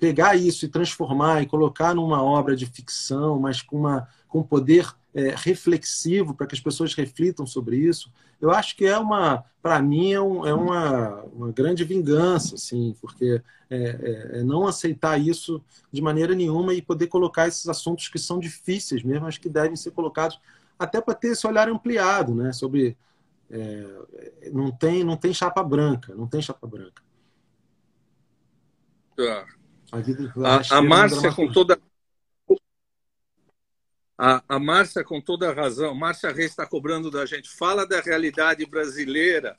pegar isso e transformar e colocar numa obra de ficção, mas com, uma, com poder é, reflexivo para que as pessoas reflitam sobre isso, eu acho que é uma, para mim, é, um, é, uma, uma grande vingança, assim, porque é, é, é, não aceitar isso de maneira nenhuma e poder colocar esses assuntos que são difíceis mesmo, acho que devem ser colocados até para ter esse olhar ampliado, né, sobre é, não tem não tem chapa branca, não tem chapa branca. Ah. A, a, a Márcia com toda a, a Márcia com toda a razão. Márcia Reis está cobrando da gente. Fala da realidade brasileira.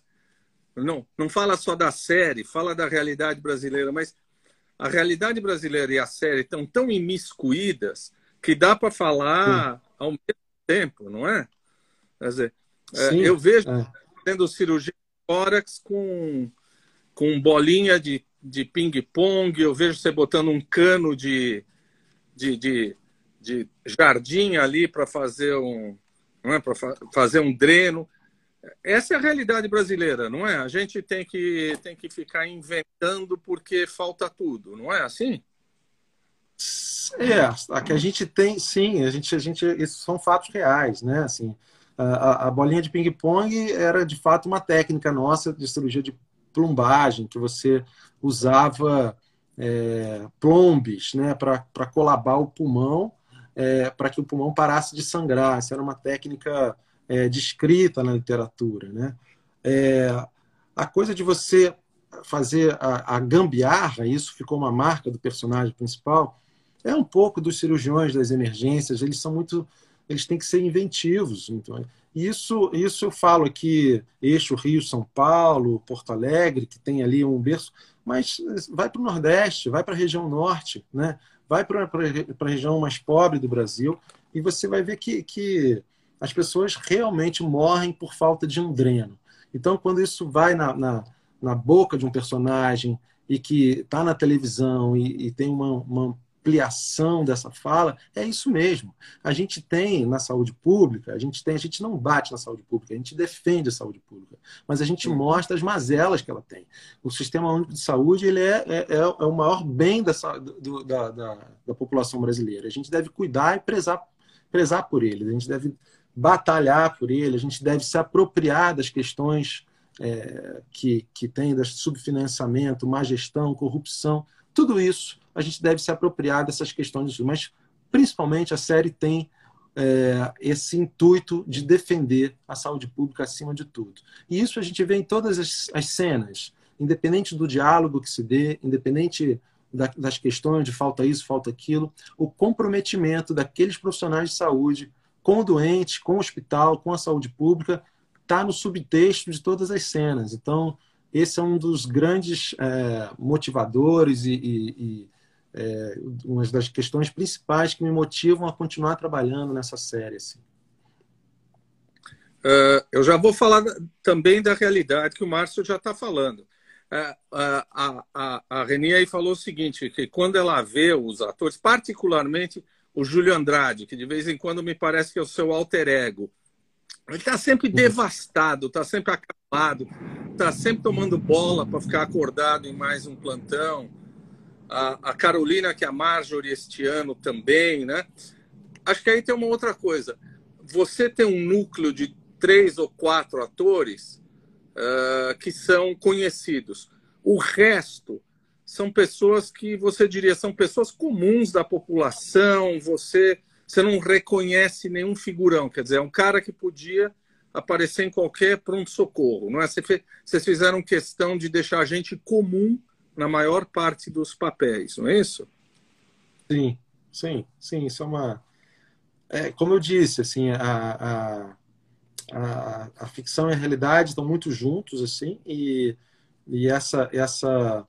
Não, não fala só da série, fala da realidade brasileira, mas a realidade brasileira e a série estão tão imiscuídas que dá para falar ao mesmo tempo, não é? Quer dizer, é, Sim, eu vejo é. cirurgia de tórax com, com bolinha de, de ping-pong, eu vejo você botando um cano de, de, de, de jardim ali para fazer um não é para fa fazer um dreno. essa é a realidade brasileira, não é? A gente tem que, tem que ficar inventando porque falta tudo, não é assim? É, a que a gente tem, sim, a gente, a gente, esses são fatos reais, né? Assim, a, a bolinha de ping-pong era de fato uma técnica nossa de cirurgia de plumbagem, que você usava é, plombes né, para colabar o pulmão, é, para que o pulmão parasse de sangrar. Essa era uma técnica é, descrita na literatura. Né? É, a coisa de você fazer a, a gambiarra, isso ficou uma marca do personagem principal, é um pouco dos cirurgiões das emergências, eles são muito. Eles têm que ser inventivos. Então, isso, isso eu falo aqui, eixo Rio-São Paulo, Porto Alegre, que tem ali um berço, mas vai para o Nordeste, vai para a região Norte, né? vai para a região mais pobre do Brasil, e você vai ver que, que as pessoas realmente morrem por falta de um dreno. Então, quando isso vai na, na, na boca de um personagem e que está na televisão e, e tem uma, uma, ampliação dessa fala, é isso mesmo. A gente tem na saúde pública, a gente tem, a gente não bate na saúde pública, a gente defende a saúde pública, mas a gente mostra as mazelas que ela tem. O sistema único de saúde ele é, é, é, é o maior bem dessa, do, da, da, da população brasileira. A gente deve cuidar e prezar, prezar por ele, a gente deve batalhar por ele, a gente deve se apropriar das questões é, que, que tem, das subfinanciamento, má gestão, corrupção, tudo isso a gente deve se apropriar dessas questões, mas principalmente a série tem é, esse intuito de defender a saúde pública acima de tudo. E isso a gente vê em todas as, as cenas, independente do diálogo que se dê, independente da, das questões de falta isso, falta aquilo, o comprometimento daqueles profissionais de saúde com o doente, com o hospital, com a saúde pública, está no subtexto de todas as cenas. Então, esse é um dos grandes é, motivadores e, e, e é, uma das questões principais que me motivam a continuar trabalhando nessa série. Assim. Uh, eu já vou falar também da realidade que o Márcio já está falando. Uh, a, a, a Reni aí falou o seguinte, que quando ela vê os atores, particularmente o Júlio Andrade, que de vez em quando me parece que é o seu alter ego, ele está sempre uhum. devastado, está sempre está sempre tomando bola para ficar acordado em mais um plantão. A, a, Carolina, que é a Marjorie este ano também, né? Acho que aí tem uma outra coisa. Você tem um núcleo de três ou quatro atores uh, que são conhecidos. O resto são pessoas que você diria são pessoas comuns da população. Você você não reconhece nenhum figurão. Quer dizer, é um cara que podia aparecer em qualquer pronto-socorro. Não é? Vocês fizeram questão de deixar a gente comum na maior parte dos papéis, não é isso? Sim, sim, sim. Isso é uma. É, como eu disse, assim, a, a, a, a ficção e a realidade estão muito juntos, assim, e, e essa, essa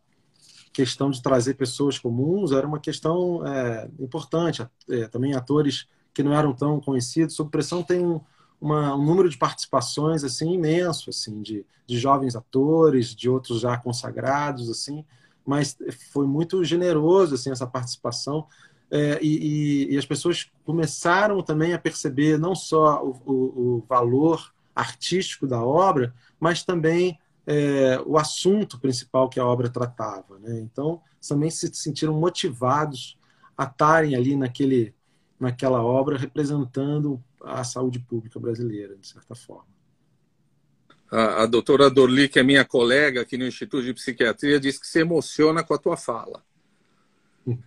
questão de trazer pessoas comuns era uma questão é, importante. É, também atores que não eram tão conhecidos. Sob pressão tem um, uma, um número de participações assim imenso, assim, de, de jovens atores, de outros já consagrados, assim. Mas foi muito generoso assim essa participação. É, e, e, as pessoas começaram também a perceber não só o, o, o valor artístico da obra, mas também é, o assunto principal que a obra tratava. Né? Então, também se sentiram motivados a estarem ali naquele, naquela obra representando a saúde pública brasileira, de certa forma. A, a doutora Dorli, que é minha colega aqui no Instituto de Psiquiatria, diz que se emociona com a tua fala.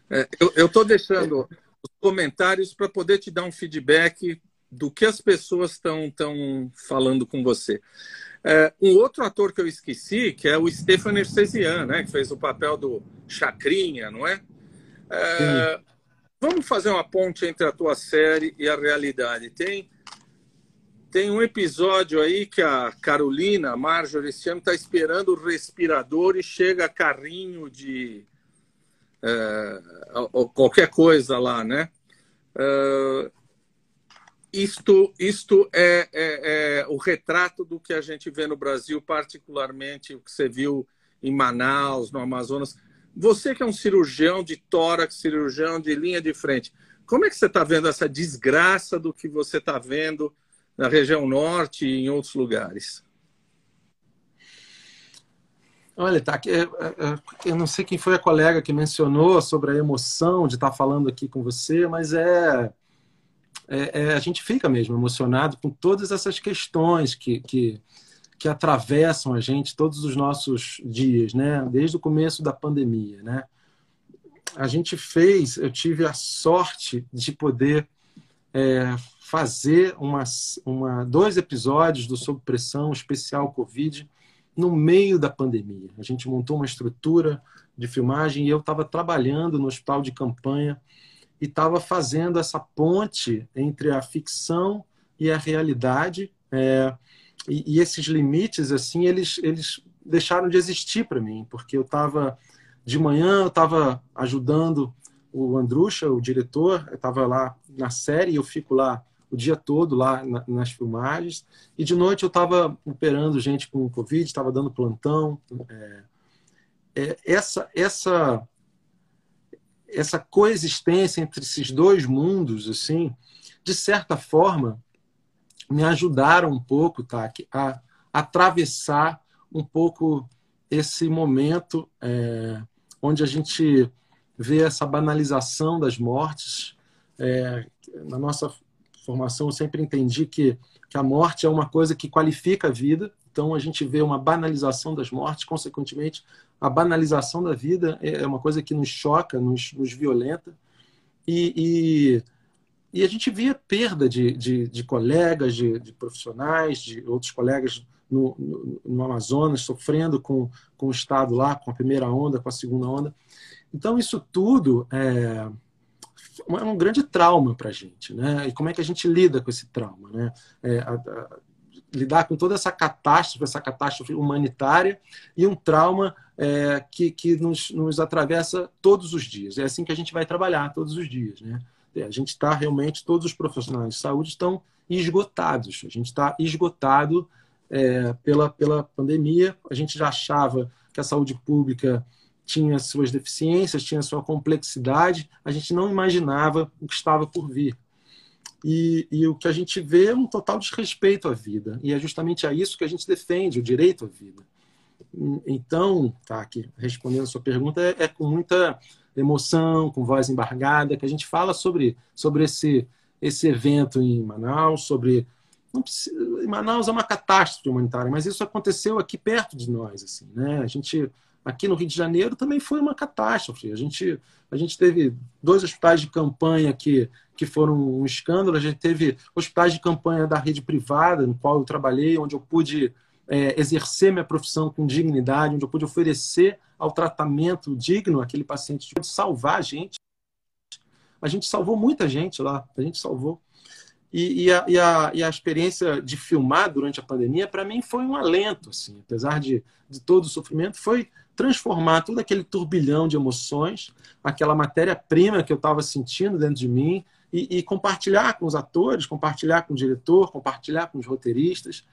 É, eu estou deixando os comentários para poder te dar um feedback do que as pessoas estão falando com você. É, um outro ator que eu esqueci, que é o Stefan Ercesian, né, que fez o papel do Chacrinha, não é? é vamos fazer uma ponte entre a tua série e a realidade. Tem tem um episódio aí que a Carolina, a Marjorie, esse ano está esperando o respirador e chega carrinho de é, qualquer coisa lá, né? É, isto, isto é, é, é, o retrato do que a gente vê no Brasil, particularmente o que você viu em Manaus, no Amazonas. Você que é um cirurgião de tórax, cirurgião de linha de frente, como é que você está vendo essa desgraça do que você está vendo na região norte e em outros lugares? Olha, tá, é, é, é, eu não sei quem foi a colega que mencionou sobre a emoção de estar falando aqui com você, mas é, é, é a gente fica mesmo emocionado com todas essas questões que, que, que atravessam a gente todos os nossos dias, né? Desde o começo da pandemia, né? A gente fez, eu tive a sorte de poder é, fazer uma, uma, dois episódios do Sob Pressão especial Covid no meio da pandemia. A gente montou uma estrutura de filmagem e eu estava trabalhando no hospital de campanha e estava fazendo essa ponte entre a ficção e a realidade. É, e, e, esses limites, assim, eles, eles deixaram de existir para mim, porque eu estava de manhã, eu estava ajudando o Andrucha, o diretor, estava lá na série, eu fico lá o dia todo lá na, nas filmagens. E de noite eu estava operando gente com Covid, estava dando plantão. É, é, essa, essa, essa coexistência entre esses dois mundos, assim, de certa forma, me ajudaram um pouco, tá, a, atravessar um pouco esse momento é, onde a gente vê essa banalização das mortes. É, na nossa formação, eu sempre entendi que, que a morte é uma coisa que qualifica a vida. Então, a gente vê uma banalização das mortes, consequentemente, a banalização da vida é uma coisa que nos choca, nos, nos violenta. E, e, e, a gente via perda de, de, de colegas, de, de, profissionais, de outros colegas no, no, no, Amazonas, sofrendo com, com o Estado lá, com a primeira onda, com a segunda onda. Então, isso tudo é, é um grande trauma para a gente, né? E como é que a gente lida com esse trauma, né? É, a, a, lidar com toda essa catástrofe, essa catástrofe humanitária e um trauma é, que, que nos, nos atravessa todos os dias. É assim que a gente vai trabalhar todos os dias, né? A gente está realmente, todos os profissionais de saúde estão esgotados. A gente está esgotado é, pela, pela pandemia. A gente já achava que a saúde pública tinha suas deficiências, tinha sua complexidade, a gente não imaginava o que estava por vir. E, e, o que a gente vê é um total desrespeito à vida. E é justamente a isso que a gente defende, o direito à vida. Então, tá aqui, respondendo a sua pergunta, é, é com muita emoção, com voz embargada, que a gente fala sobre, sobre esse, esse evento em Manaus, sobre. Precisa, Manaus é uma catástrofe humanitária, mas isso aconteceu aqui perto de nós. Assim, né? A gente aqui no Rio de Janeiro também foi uma catástrofe. A gente, a gente teve dois hospitais de campanha que, que foram um escândalo, a gente teve hospitais de campanha da rede privada, no qual eu trabalhei, onde eu pude é, exercer minha profissão com dignidade, onde eu pude oferecer ao tratamento digno aquele paciente, de salvar a gente. A gente salvou muita gente lá, a gente salvou. E, e, a, e, a, e, a, experiência de filmar durante a pandemia, para mim, foi um alento. Assim, apesar de, de todo o sofrimento, foi transformar todo aquele turbilhão de emoções, aquela matéria-prima que eu estava sentindo dentro de mim, e, e, compartilhar com os atores, compartilhar com o diretor, compartilhar com os roteiristas,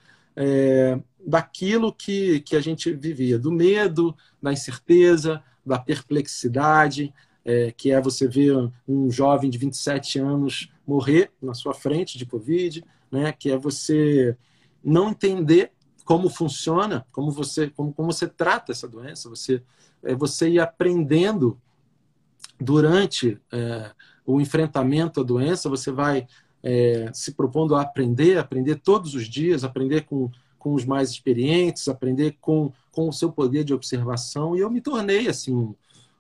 é, daquilo que, que a gente vivia, do medo, da incerteza, da perplexidade, é, que é você ver um jovem de 27 anos morrer na sua frente de Covid, né, que é você não entender como funciona, como você, como, como você trata essa doença, você, é você ir aprendendo durante é, o enfrentamento à doença, você vai é, se propondo a aprender, aprender todos os dias, aprender com, com os mais experientes, aprender com, com o seu poder de observação, e eu me tornei assim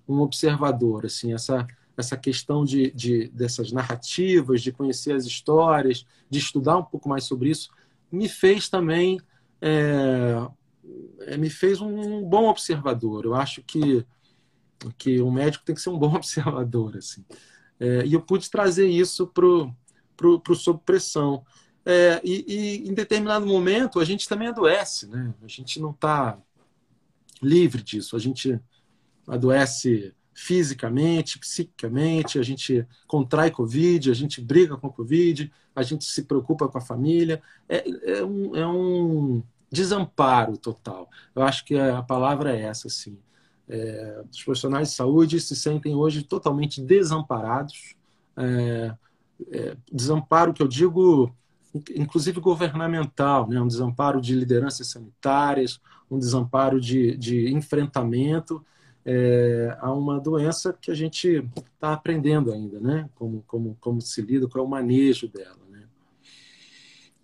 um, observador, assim essa essa questão de, de, dessas narrativas, de conhecer as histórias, de estudar um pouco mais sobre isso, me fez também é, é, me fez um bom observador. Eu acho que que um médico tem que ser um bom observador, assim. É, e eu pude trazer isso para o sob pressão. É, e, e, em determinado momento a gente também adoece, né? A gente não está livre disso. A gente adoece fisicamente, psiquicamente, a gente contrai Covid, a gente briga com Covid, a gente se preocupa com a família. É, é, um, é um, desamparo total. Eu acho que a palavra é essa, assim. É, os profissionais de saúde se sentem hoje totalmente desamparados. É, desamparo que eu digo inclusive governamental, né? um desamparo de lideranças sanitárias, um desamparo de, de enfrentamento é, a uma doença que a gente está aprendendo ainda, né? Como, como, como se lida, qual é o manejo dela, né?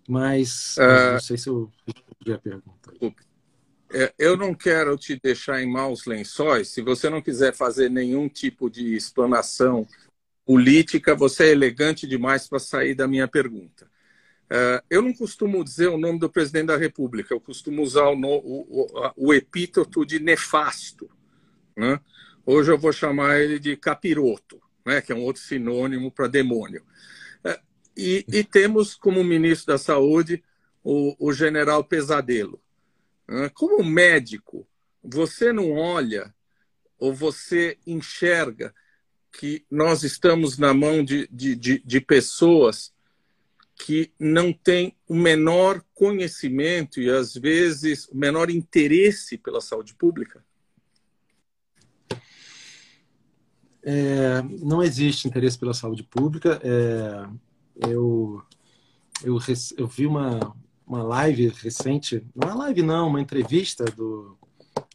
Mas uh, não sei se eu respondi a pergunta. É, eu não quero te deixar em maus lençóis. Se você não quiser fazer nenhum tipo de explanação política, você é elegante demais para sair da minha pergunta. Uh, eu não costumo dizer o nome do presidente da República, eu costumo usar o, o, o epíteto de nefasto. Né? Hoje eu vou chamar ele de capiroto, né? que é um outro sinônimo para demônio. Uh, e, e, temos como ministro da Saúde o, o general Pesadelo. Uh, como médico, você não olha ou você enxerga que nós estamos na mão de, de, de, de pessoas que não têm o menor conhecimento e, às vezes, o menor interesse pela saúde pública? É, não existe interesse pela saúde pública. É, eu, eu, eu vi uma, uma live recente, não é live não, uma entrevista do.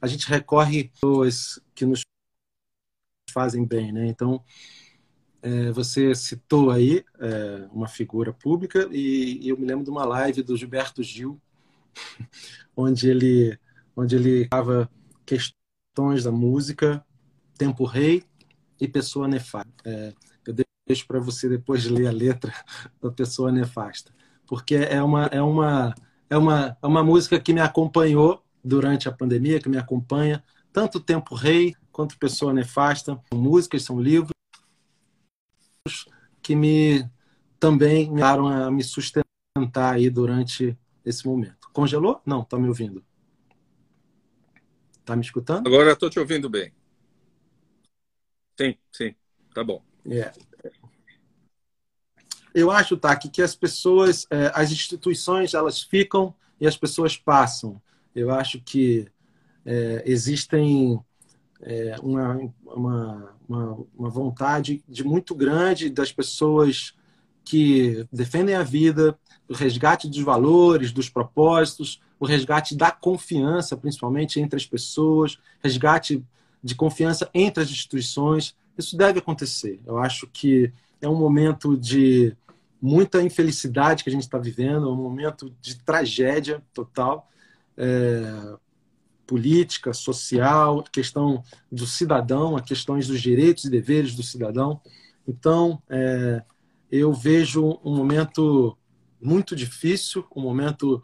A gente recorre pessoas que nos fazem bem, né? Então, é, você citou aí é, uma figura pública e, e, eu me lembro de uma live do Gilberto Gil, onde ele onde ele dava questões da música, tempo rei e pessoa nefasta. É, eu deixo para você depois de ler a letra da pessoa nefasta, porque é uma é uma é uma é uma música que me acompanhou durante a pandemia, que me acompanha tanto tempo rei quanto Pessoa Nefasta. São músicas, são livros que me também me ajudaram a me sustentar aí durante esse momento. Congelou? Não, tá me ouvindo. Tá me escutando? Agora estou te ouvindo bem. Sim, sim, tá bom. É. Eu acho, Taki, que as pessoas, é, as instituições, elas ficam e as pessoas passam. Eu acho que é, existem é, uma, uma, uma, uma, vontade de muito grande das pessoas que defendem a vida, o resgate dos valores, dos propósitos, o resgate da confiança, principalmente entre as pessoas, resgate de confiança entre as instituições. Isso deve acontecer. Eu acho que é um momento de muita infelicidade que a gente está vivendo, é um momento de tragédia total. É, política, social, questão do cidadão, a questões dos direitos e deveres do cidadão. Então, é, eu vejo um momento muito difícil, um momento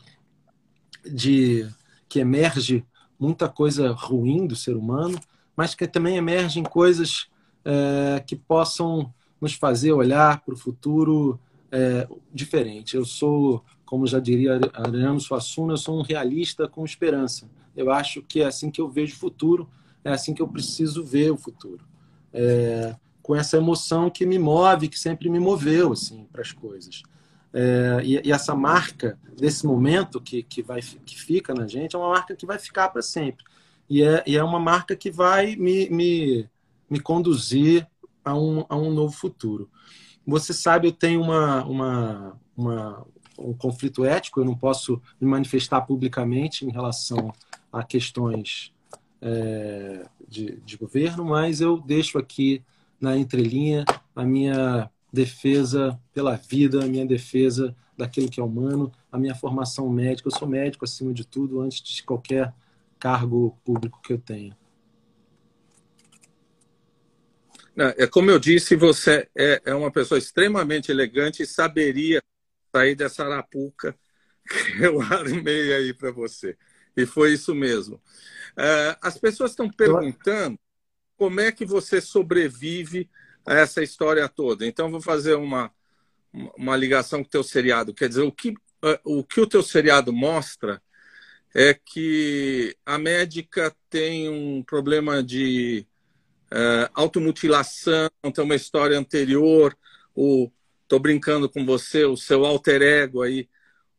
de que emerge muita coisa ruim do ser humano, mas que também emergem coisas é, que possam nos fazer olhar para o futuro é, diferente. Eu sou, como já diria Ariano Suassuna, eu sou um realista com esperança. Eu acho que é assim que eu vejo o futuro, é assim que eu preciso ver o futuro. É, com essa emoção que me move, que sempre me moveu assim para as coisas. É, e, e, essa marca desse momento que, que, vai, que fica na gente é uma marca que vai ficar para sempre. E é, e é uma marca que vai me, me, me conduzir a um, a um novo futuro. Você sabe, eu tenho uma, uma, uma, um conflito ético, eu não posso me manifestar publicamente em relação a questões é, de, de governo, mas eu deixo aqui na entrelinha a minha defesa pela vida, a minha defesa daquilo que é humano, a minha formação médica. Eu sou médico acima de tudo, antes de qualquer cargo público que eu tenha. É como eu disse, você é, é uma pessoa extremamente elegante e saberia sair dessa arapuca que eu armei aí para você. E foi isso mesmo. É, as pessoas estão perguntando como é que você sobrevive a essa história toda. Então, vou fazer uma, uma ligação com o teu seriado. Quer dizer, o que, é, o que o teu seriado mostra é que a médica tem um problema de uh, automutilação, tem uma história anterior, o tô brincando com você, o seu alter ego aí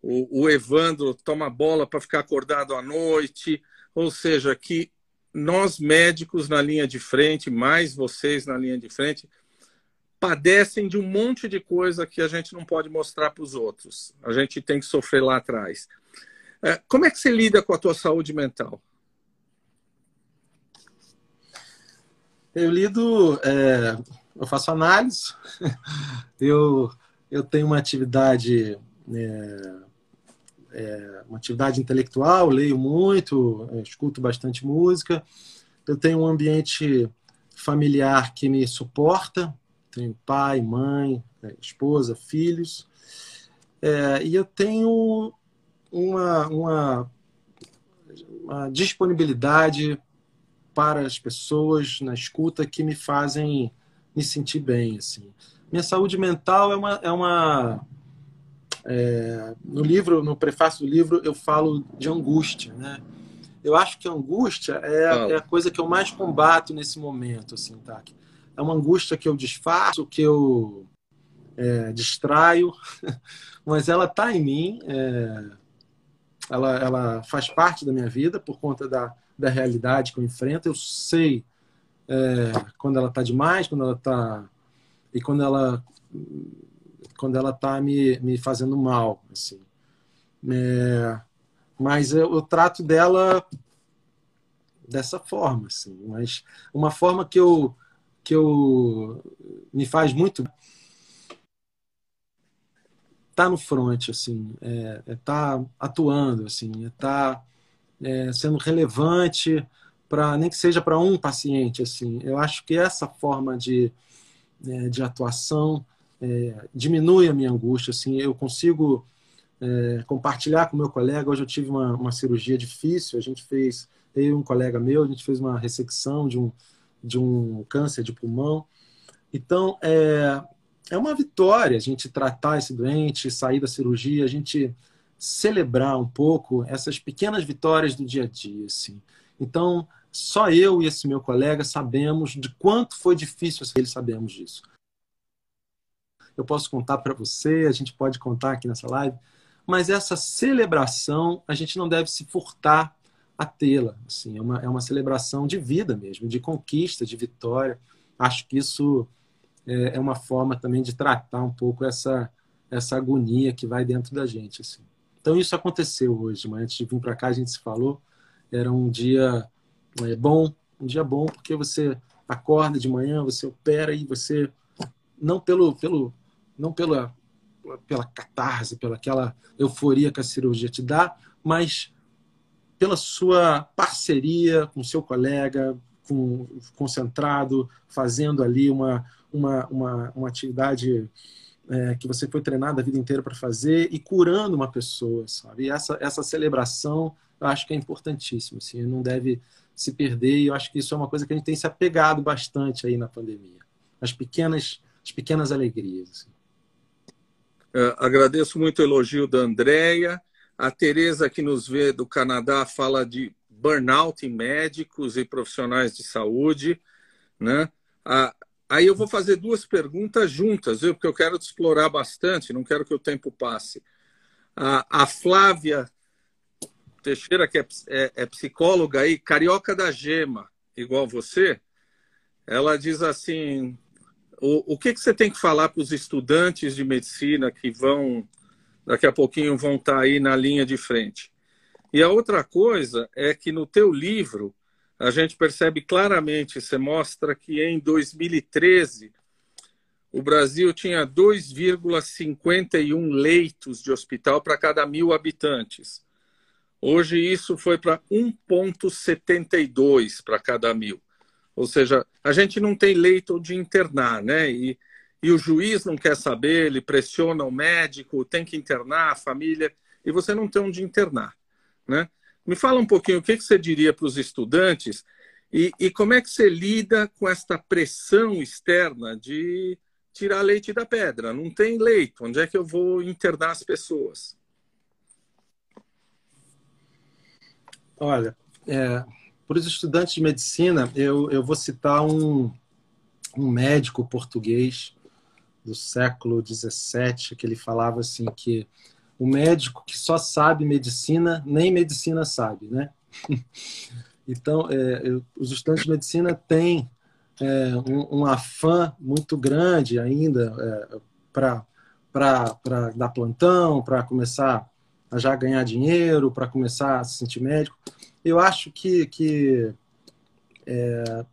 o, o Evandro toma bola para ficar acordado à noite, ou seja, que nós médicos na linha de frente, mais vocês na linha de frente, padecem de um monte de coisa que a gente não pode mostrar para os outros. A gente tem que sofrer lá atrás. É, como é que você lida com a tua saúde mental? Eu lido, é, eu faço análise, eu, eu tenho uma atividade, é, é, uma atividade intelectual, leio muito, escuto bastante música, eu tenho um ambiente familiar que me suporta, tenho pai, mãe, esposa, filhos, é, e eu tenho uma, uma, uma disponibilidade para as pessoas na escuta que me fazem me sentir bem. Assim. Minha saúde mental é uma. É uma é, no livro, no prefácio do livro, eu falo de angústia. Né? Eu acho que a angústia é, é a coisa que eu mais combato nesse momento. Assim, tá? É uma angústia que eu disfarço, que eu é, distraio, mas ela está em mim. É, ela, ela faz parte da minha vida por conta da, da realidade que eu enfrento. Eu sei é, quando ela está demais, quando ela está e quando ela quando ela está me, me fazendo mal, assim. É, mas eu, eu, trato dela dessa forma, assim. Mas uma forma que eu que eu me faz muito tá no front, assim, é, é tá atuando, assim, é tá é, sendo relevante para nem que seja para um paciente, assim. Eu acho que essa forma de, é, de atuação é, diminui a minha angústia, assim. Eu consigo é, compartilhar com meu colega. Hoje eu tive uma, uma cirurgia difícil. A gente fez, eu e um colega meu, a gente fez uma ressecção de um de um câncer de pulmão. Então, é, é uma vitória a gente tratar esse doente, sair da cirurgia, a gente celebrar um pouco essas pequenas vitórias do dia a dia. Assim. Então, só eu e esse meu colega sabemos de quanto foi difícil, eles sabemos disso. Eu posso contar para você, a gente pode contar aqui nessa live, mas essa celebração a gente não deve se furtar a tê-la. Assim, é, uma, é uma celebração de vida mesmo, de conquista, de vitória. Acho que isso é, é uma forma também de tratar um pouco essa, essa agonia que vai dentro da gente. Assim. Então isso aconteceu hoje, mas antes de vir para cá a gente se falou, era um dia é, bom, um dia bom porque você acorda de manhã, você opera e você não pelo pelo não pela pela catarse, pela aquela euforia que a cirurgia te dá, mas pela sua parceria com seu colega, com, concentrado, fazendo ali uma, uma, uma, uma atividade é, que você foi treinado a vida inteira para fazer e curando uma pessoa, sabe? E essa, essa celebração eu acho que é importantíssimo, assim, não deve se perder e eu acho que isso é uma coisa que a gente tem se apegado bastante aí na pandemia. As pequenas, as pequenas alegrias. Assim. Uh, agradeço muito o elogio da Andrea. A Tereza, que nos vê do Canadá, fala de burnout em médicos e profissionais de saúde. Né? Ah, Aí eu vou fazer duas perguntas juntas, viu? porque eu quero explorar bastante, não quero que o tempo passe. A, a Flávia Teixeira, que é, é, é, psicóloga aí, carioca da gema, igual você, ela diz assim: o, o que, que você tem que falar para os estudantes de medicina que vão, daqui a pouquinho, vão estar tá aí na linha de frente? E a outra coisa é que no teu livro a gente percebe claramente, você mostra que em 2013 o Brasil tinha 2,51 leitos de hospital para cada mil habitantes. Hoje isso foi para 1,72 para cada mil. Ou seja, a gente não tem leito de internar, né? E, e o juiz não quer saber, ele pressiona o médico, tem que internar a família, e você não tem onde internar, né? Me fala um pouquinho o que, que você diria para os estudantes e, e, como é que você lida com esta pressão externa de tirar leite da pedra? Não tem leito, onde é que eu vou internar as pessoas? Olha, é, para os estudantes de medicina, eu, eu vou citar um, um médico português do século XVII que ele falava assim que o médico que só sabe medicina, nem medicina sabe, né? Então, é, eu, os estudantes de medicina têm é, um, um, afã muito grande ainda é, para dar plantão, para começar a já ganhar dinheiro, para começar a se sentir médico. Eu acho que, que é,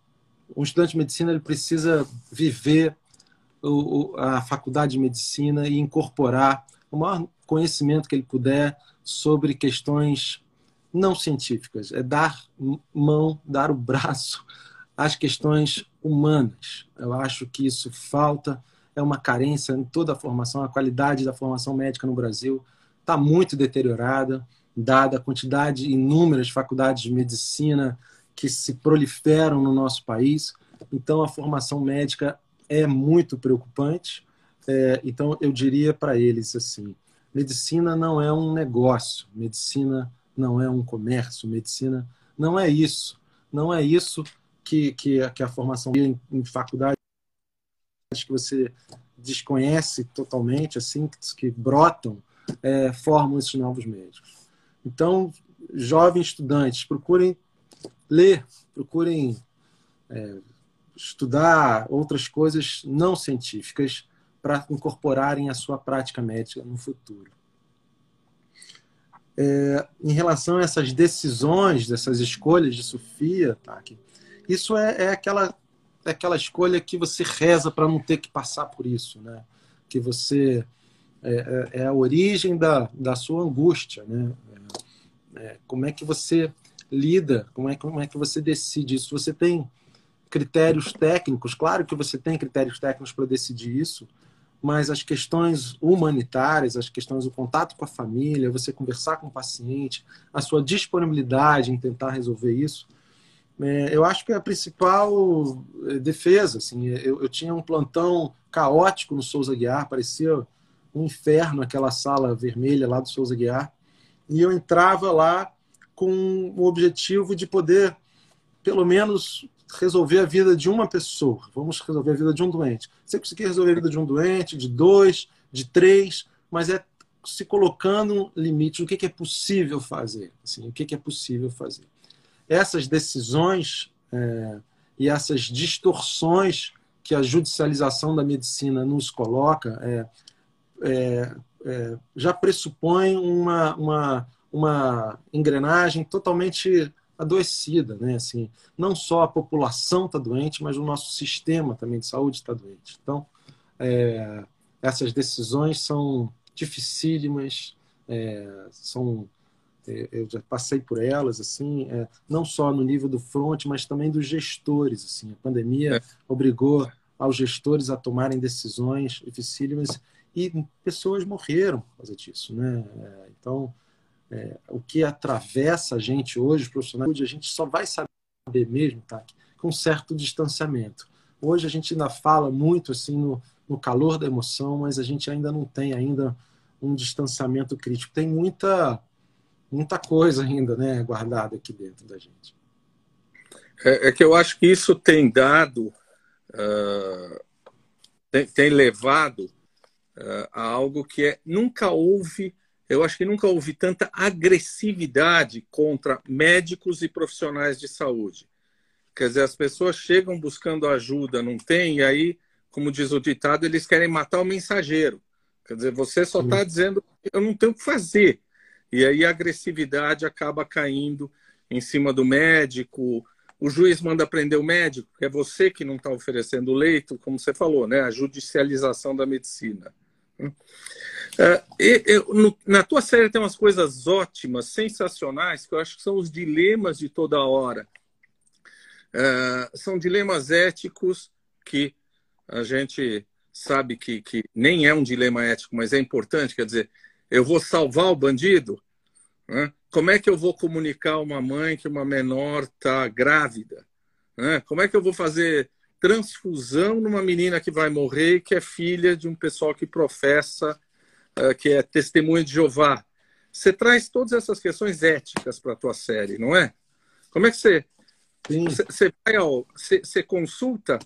um estudante de medicina ele precisa viver o, a faculdade de medicina e incorporar o maior conhecimento que ele puder sobre questões não científicas. É dar mão, dar o braço às questões humanas. Eu acho que isso falta, é uma carência em toda a formação. A qualidade da formação médica no Brasil está muito deteriorada, dada a quantidade inúmera de faculdades de medicina que se proliferam no nosso país. Então, a formação médica é muito preocupante. É, então, eu diria para eles assim: medicina não é um negócio, medicina não é um comércio, medicina não é isso. Não é isso que, que, que a formação em, em faculdade que você desconhece totalmente, assim, que, que brotam, é, formam esses novos médicos. Então, jovens estudantes, procurem ler, procurem é, estudar outras coisas não científicas para incorporarem a sua prática médica no futuro. É, em relação a essas decisões, dessas escolhas de Sofia, tá, isso é, é, aquela, é aquela escolha que você reza para não ter que passar por isso, né? Que você é, é, é a origem da, da sua angústia, né? É, é, como é que você lida? Como é, como é que você decide isso? Você tem critérios técnicos, claro que você tem critérios técnicos para decidir isso, mas as questões humanitárias, as questões do contato com a família, você conversar com o paciente, a sua disponibilidade em tentar resolver isso, é, eu acho que é a principal é, defesa. Assim, eu, eu, tinha um plantão caótico no Souza Guiar, parecia um inferno aquela sala vermelha lá do Souza Guiar, e eu entrava lá com o objetivo de poder, pelo menos, resolver a vida de uma pessoa. Vamos resolver a vida de um doente. Você conseguir resolver a vida de um doente, de dois, de três, mas é se colocando limites, o que é possível fazer, assim, o que é possível fazer essas decisões é, e essas distorções que a judicialização da medicina nos coloca é, é, é, já pressupõe uma, uma, uma engrenagem totalmente adoecida, né? Assim, não só a população está doente, mas o nosso sistema também de saúde está doente. Então, é, essas decisões são dificílimas, é, são é, eu já passei por elas, assim, é, não só no nível do front, mas também dos gestores. Assim, a pandemia é. obrigou aos gestores a tomarem decisões dificílimas e pessoas morreram por causa disso, né? É, então, é, o que atravessa a gente hoje, os profissionais, a gente só vai saber mesmo, tá? Com certo distanciamento. Hoje a gente ainda fala muito assim no, no calor da emoção, mas a gente ainda não tem ainda um distanciamento crítico. Tem muita muita coisa ainda né, guardada aqui dentro da gente. É, é que eu acho que isso tem dado, uh, tem, tem, levado a algo que é, nunca houve, eu acho que nunca houve tanta agressividade contra médicos e profissionais de saúde. Quer dizer, as pessoas chegam buscando ajuda, não tem, e aí, como diz o ditado, eles querem matar o mensageiro. Quer dizer, você só está dizendo, eu não tenho o que fazer. E aí a agressividade acaba caindo em cima do médico. O juiz manda prender o médico, que é você que não está oferecendo leito, como você falou, né? A judicialização da medicina. É, eu, no, na tua série tem umas coisas ótimas, sensacionais, que eu acho que são os dilemas de toda hora. É, são dilemas éticos que a gente sabe que, que nem é um dilema ético, mas é importante. Quer dizer, eu vou salvar o bandido? Né? Como é que eu vou comunicar uma mãe que uma menor está grávida? Né? Como é que eu vou fazer transfusão numa menina que vai morrer que é filha de um pessoal que professa, uh, que é testemunha de Jeová? Você traz todas essas questões éticas para a tua série, não é? Como é que você. Você, vai ao, você, você consulta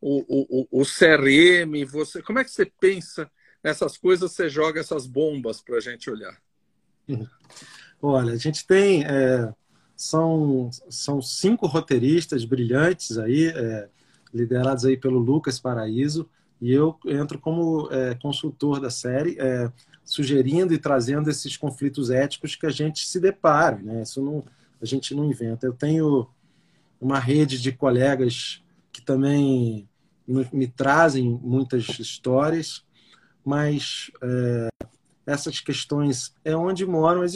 o, o, o CRM, você, como é que você pensa nessas coisas você joga essas bombas para a gente olhar? Olha, a gente tem. É, são, são cinco roteiristas brilhantes aí. É, liderados aí pelo Lucas Paraíso, e eu entro como é, consultor da série, é, sugerindo e trazendo esses conflitos éticos que a gente se depara, né? Isso não, a gente não inventa. Eu tenho uma rede de colegas que também me, trazem muitas histórias, mas é, essas questões é onde moram as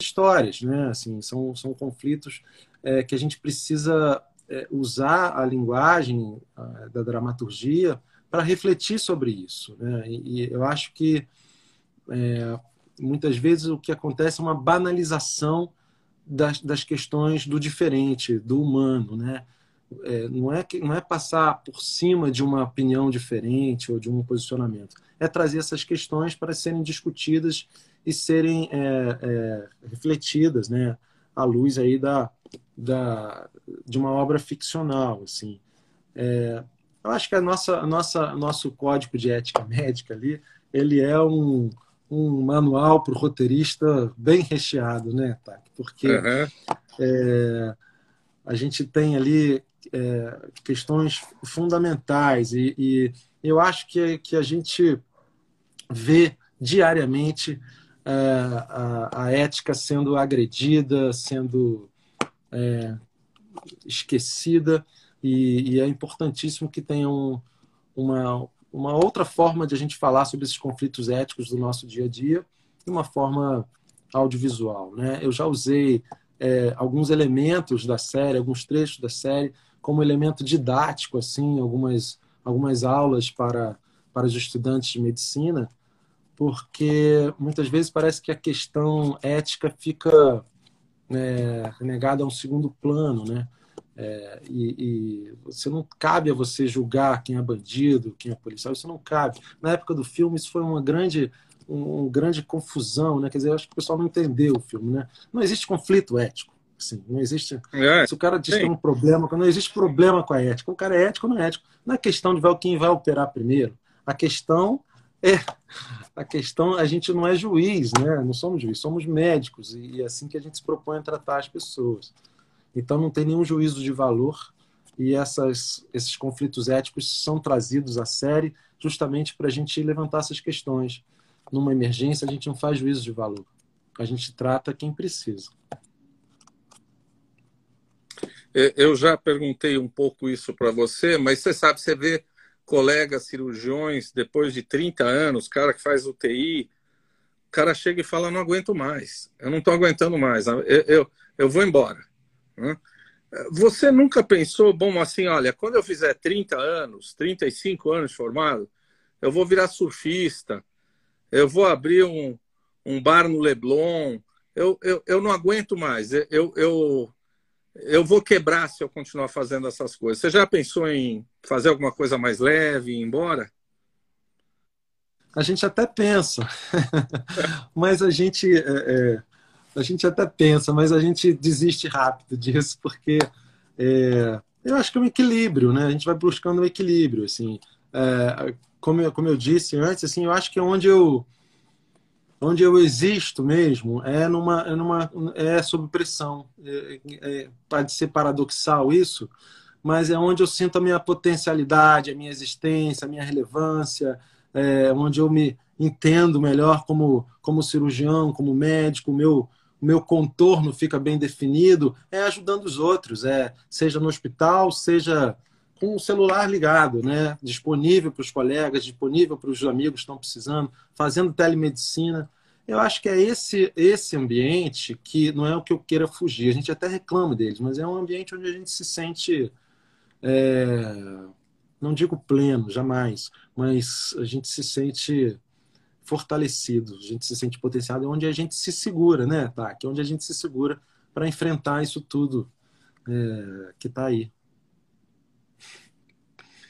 histórias, né? Assim, são, são conflitos é, que a gente precisa é, usar a linguagem a, da dramaturgia para refletir sobre isso, né? E, e eu acho que é, muitas vezes o que acontece é uma banalização das, das questões do diferente, do humano, né? É, não, é que, não é passar por cima de uma opinião diferente ou de um posicionamento, é trazer essas questões para serem discutidas e serem é, é, refletidas, né, à luz aí da, da, de uma obra ficcional, assim. É, eu acho que a nossa, a nossa, nosso código de ética médica ali, ele é um, um manual para o roteirista bem recheado, né, Tac? Porque uhum. é, a gente tem ali é, questões fundamentais e, e, eu acho que, que a gente vê diariamente é, a, a, ética sendo agredida, sendo é, esquecida e, e, é importantíssimo que tenha um, uma, uma outra forma de a gente falar sobre esses conflitos éticos do nosso dia a dia, de uma forma audiovisual. Né? Eu já usei é, alguns elementos da série, alguns trechos da série, como elemento didático, assim, algumas, algumas aulas para, para os estudantes de medicina, porque muitas vezes parece que a questão ética fica é, negada a um segundo plano, né? É, e, e, você não cabe a você julgar quem é bandido, quem é policial, isso não cabe. Na época do filme, isso foi uma grande, um, grande confusão, né? Quer dizer, eu acho que o pessoal não entendeu o filme, né? Não existe conflito ético. Assim, não existe. É, se o cara diz sim. que é um problema, não existe problema com a ética. O cara é ético ou não é ético. Não é questão de ver quem vai operar primeiro. A questão é a questão a gente não é juiz, né? Não somos juiz, somos médicos e é assim que a gente se propõe a tratar as pessoas. Então não tem nenhum juízo de valor e essas, esses conflitos éticos são trazidos à série justamente para a gente levantar essas questões. Numa emergência, a gente não faz juízo de valor. A gente trata quem precisa. Eu já perguntei um pouco isso para você, mas você sabe, você vê colegas cirurgiões, depois de 30 anos, cara que faz UTI, o cara chega e fala: não aguento mais, eu não estou aguentando mais, eu, eu, eu vou embora. Né? Você nunca pensou, bom, assim, olha, quando eu fizer 30 anos, 35 anos formado, eu vou virar surfista, eu vou abrir um, um bar no Leblon, eu, eu, eu não aguento mais, eu, eu, eu vou quebrar se eu continuar fazendo essas coisas. Você já pensou em fazer alguma coisa mais leve, ir embora? A gente até pensa, mas a gente é, é a gente até pensa, mas a gente desiste rápido disso, porque é, eu acho que é um equilíbrio, né? A gente vai buscando um equilíbrio, assim. É, como, eu, como eu disse antes, assim, eu acho que é onde eu onde eu existo mesmo é numa é, numa, é sob pressão. É, é, pode ser paradoxal isso, mas é onde eu sinto a minha potencialidade, a minha existência, a minha relevância, é onde eu me entendo melhor como como cirurgião, como médico, meu meu contorno fica bem definido, é ajudando os outros, é seja no hospital, seja com o celular ligado, né, disponível para os colegas, disponível para os amigos que estão precisando, fazendo telemedicina. Eu acho que é esse esse ambiente que não é o que eu queira fugir. A gente até reclama deles, mas é um ambiente onde a gente se sente é, não digo pleno, jamais, mas a gente se sente fortalecido, a gente se sente potenciado, é onde a gente se segura, né, tá? Que é onde a gente se segura para enfrentar isso tudo é, que está aí.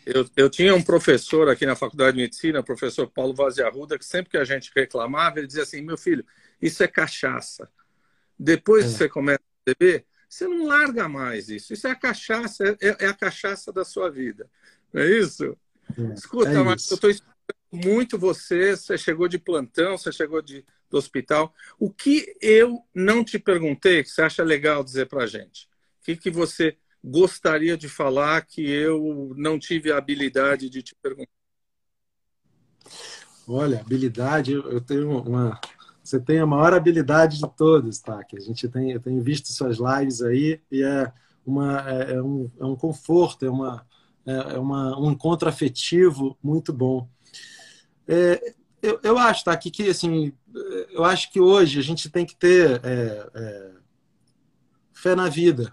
Eu, eu tinha um professor aqui na Faculdade de Medicina, o professor Paulo Vaz de Arruda, que sempre que a gente reclamava, ele dizia assim: meu filho, isso é cachaça. Depois é. que você começa a beber, você não larga mais isso. Isso é a cachaça, é, é a cachaça da sua vida. Não é isso? É. Escuta, é mas eu estou muito você, você chegou de plantão, você chegou de, do hospital. O que eu não te perguntei, que você acha legal dizer para a gente? O que, que você gostaria de falar que eu não tive a habilidade de te perguntar? Olha, habilidade, eu tenho uma. Você tem a maior habilidade de todas, tá? Que a gente tem, eu tenho visto suas lives aí e é uma é, é um, é um conforto, é uma é, é uma um encontro afetivo muito bom. É, eu, eu acho, tá? Que, que assim, eu acho que hoje a gente tem que ter é, é, fé na vida.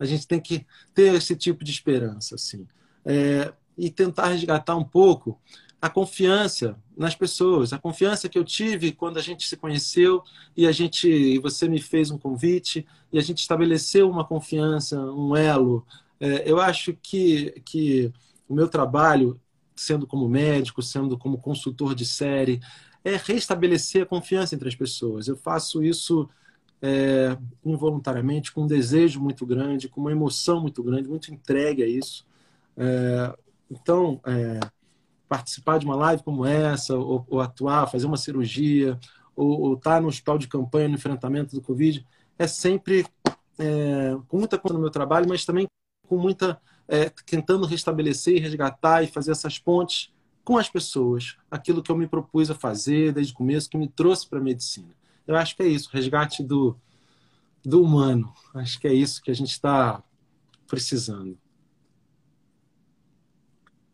A gente tem que ter esse tipo de esperança, assim, é, e tentar resgatar um pouco a confiança nas pessoas, a confiança que eu tive quando a gente se conheceu e a gente, e você me fez um convite e a gente estabeleceu uma confiança, um elo. É, eu acho que, que o meu trabalho, sendo como médico, sendo como consultor de série, é restabelecer a confiança entre as pessoas. Eu faço isso é, involuntariamente, com um desejo muito grande, com uma emoção muito grande, muito entregue a isso. É, então, é, participar de uma live como essa, ou, ou atuar, fazer uma cirurgia, ou, estar no hospital de campanha no enfrentamento do Covid, é sempre é, com muita coisa no meu trabalho, mas também com muita é, tentando restabelecer resgatar e fazer essas pontes com as pessoas, aquilo que eu me propus a fazer desde o começo, que me trouxe para a medicina. Eu acho que é isso, resgate do, do humano. Acho que é isso que a gente está precisando.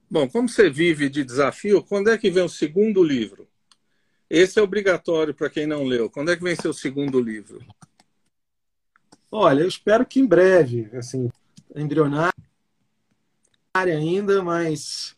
Bom, como você vive de desafio, quando é que vem o segundo livro? Esse é obrigatório para quem não leu. Quando é que vem seu segundo livro? Olha, eu espero que em breve, assim, embrionária ainda, mas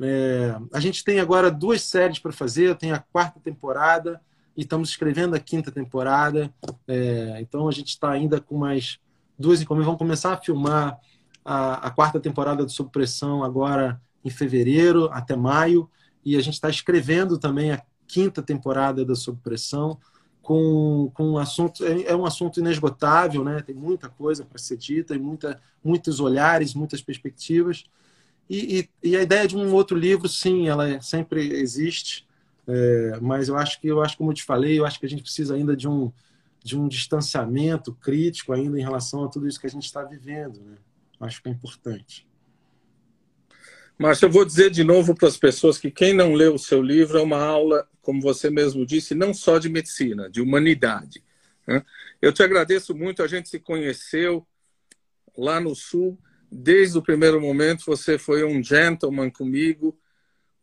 é, a gente tem agora duas séries para fazer. Tenho a quarta temporada e estamos escrevendo a quinta temporada. É, então a gente está ainda com mais duas encomendas. Vamos começar a filmar a, a quarta temporada do Sob Pressão agora em fevereiro até maio e a gente está escrevendo também a quinta temporada da Sob Pressão com, com um assunto é, é um assunto inesgotável, né? Tem muita coisa para ser dita, tem muita, muitos olhares, muitas perspectivas e, e, e, a ideia de um outro livro, sim, ela sempre existe, é, mas eu acho que eu acho como eu te falei, eu acho que a gente precisa ainda de um de um distanciamento crítico ainda em relação a tudo isso que a gente está vivendo, né? Acho que é importante. Márcio, eu vou dizer de novo para as pessoas que quem não leu o seu livro é uma aula, como você mesmo disse, não só de medicina, de humanidade. Né? Eu te agradeço muito, a gente se conheceu lá no Sul. Desde o primeiro momento, você foi um gentleman comigo,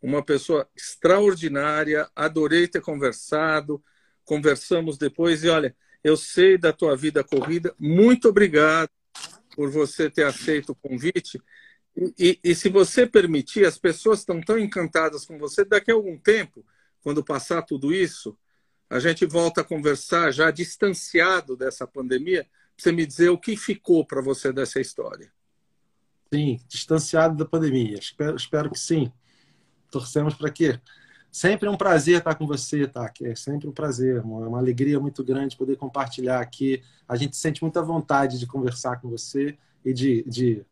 uma pessoa extraordinária, adorei ter conversado, conversamos depois e olha, eu sei da tua vida corrida, muito obrigado por você ter aceito o convite. E, e, se você permitir, as pessoas estão tão encantadas com você, daqui a algum tempo, quando passar tudo isso, a gente volta a conversar já distanciado dessa pandemia, você me dizer o que ficou para você dessa história. Sim, distanciado da pandemia. Espero, espero que sim. Torcemos para quê? Sempre é um prazer estar com você, tá? É sempre um prazer, uma, uma alegria muito grande poder compartilhar aqui. A gente sente muita vontade de conversar com você e de, de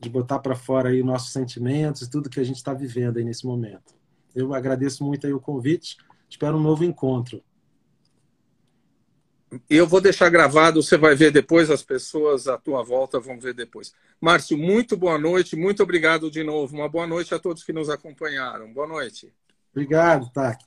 de botar para fora aí nossos sentimentos e tudo que a gente está vivendo aí nesse momento. Eu agradeço muito aí o convite, espero um novo encontro. Eu vou deixar gravado, você vai ver depois, as pessoas à tua volta vão ver depois. Márcio, muito boa noite, muito obrigado de novo. Uma boa noite a todos que nos acompanharam. Boa noite. Obrigado, Taki.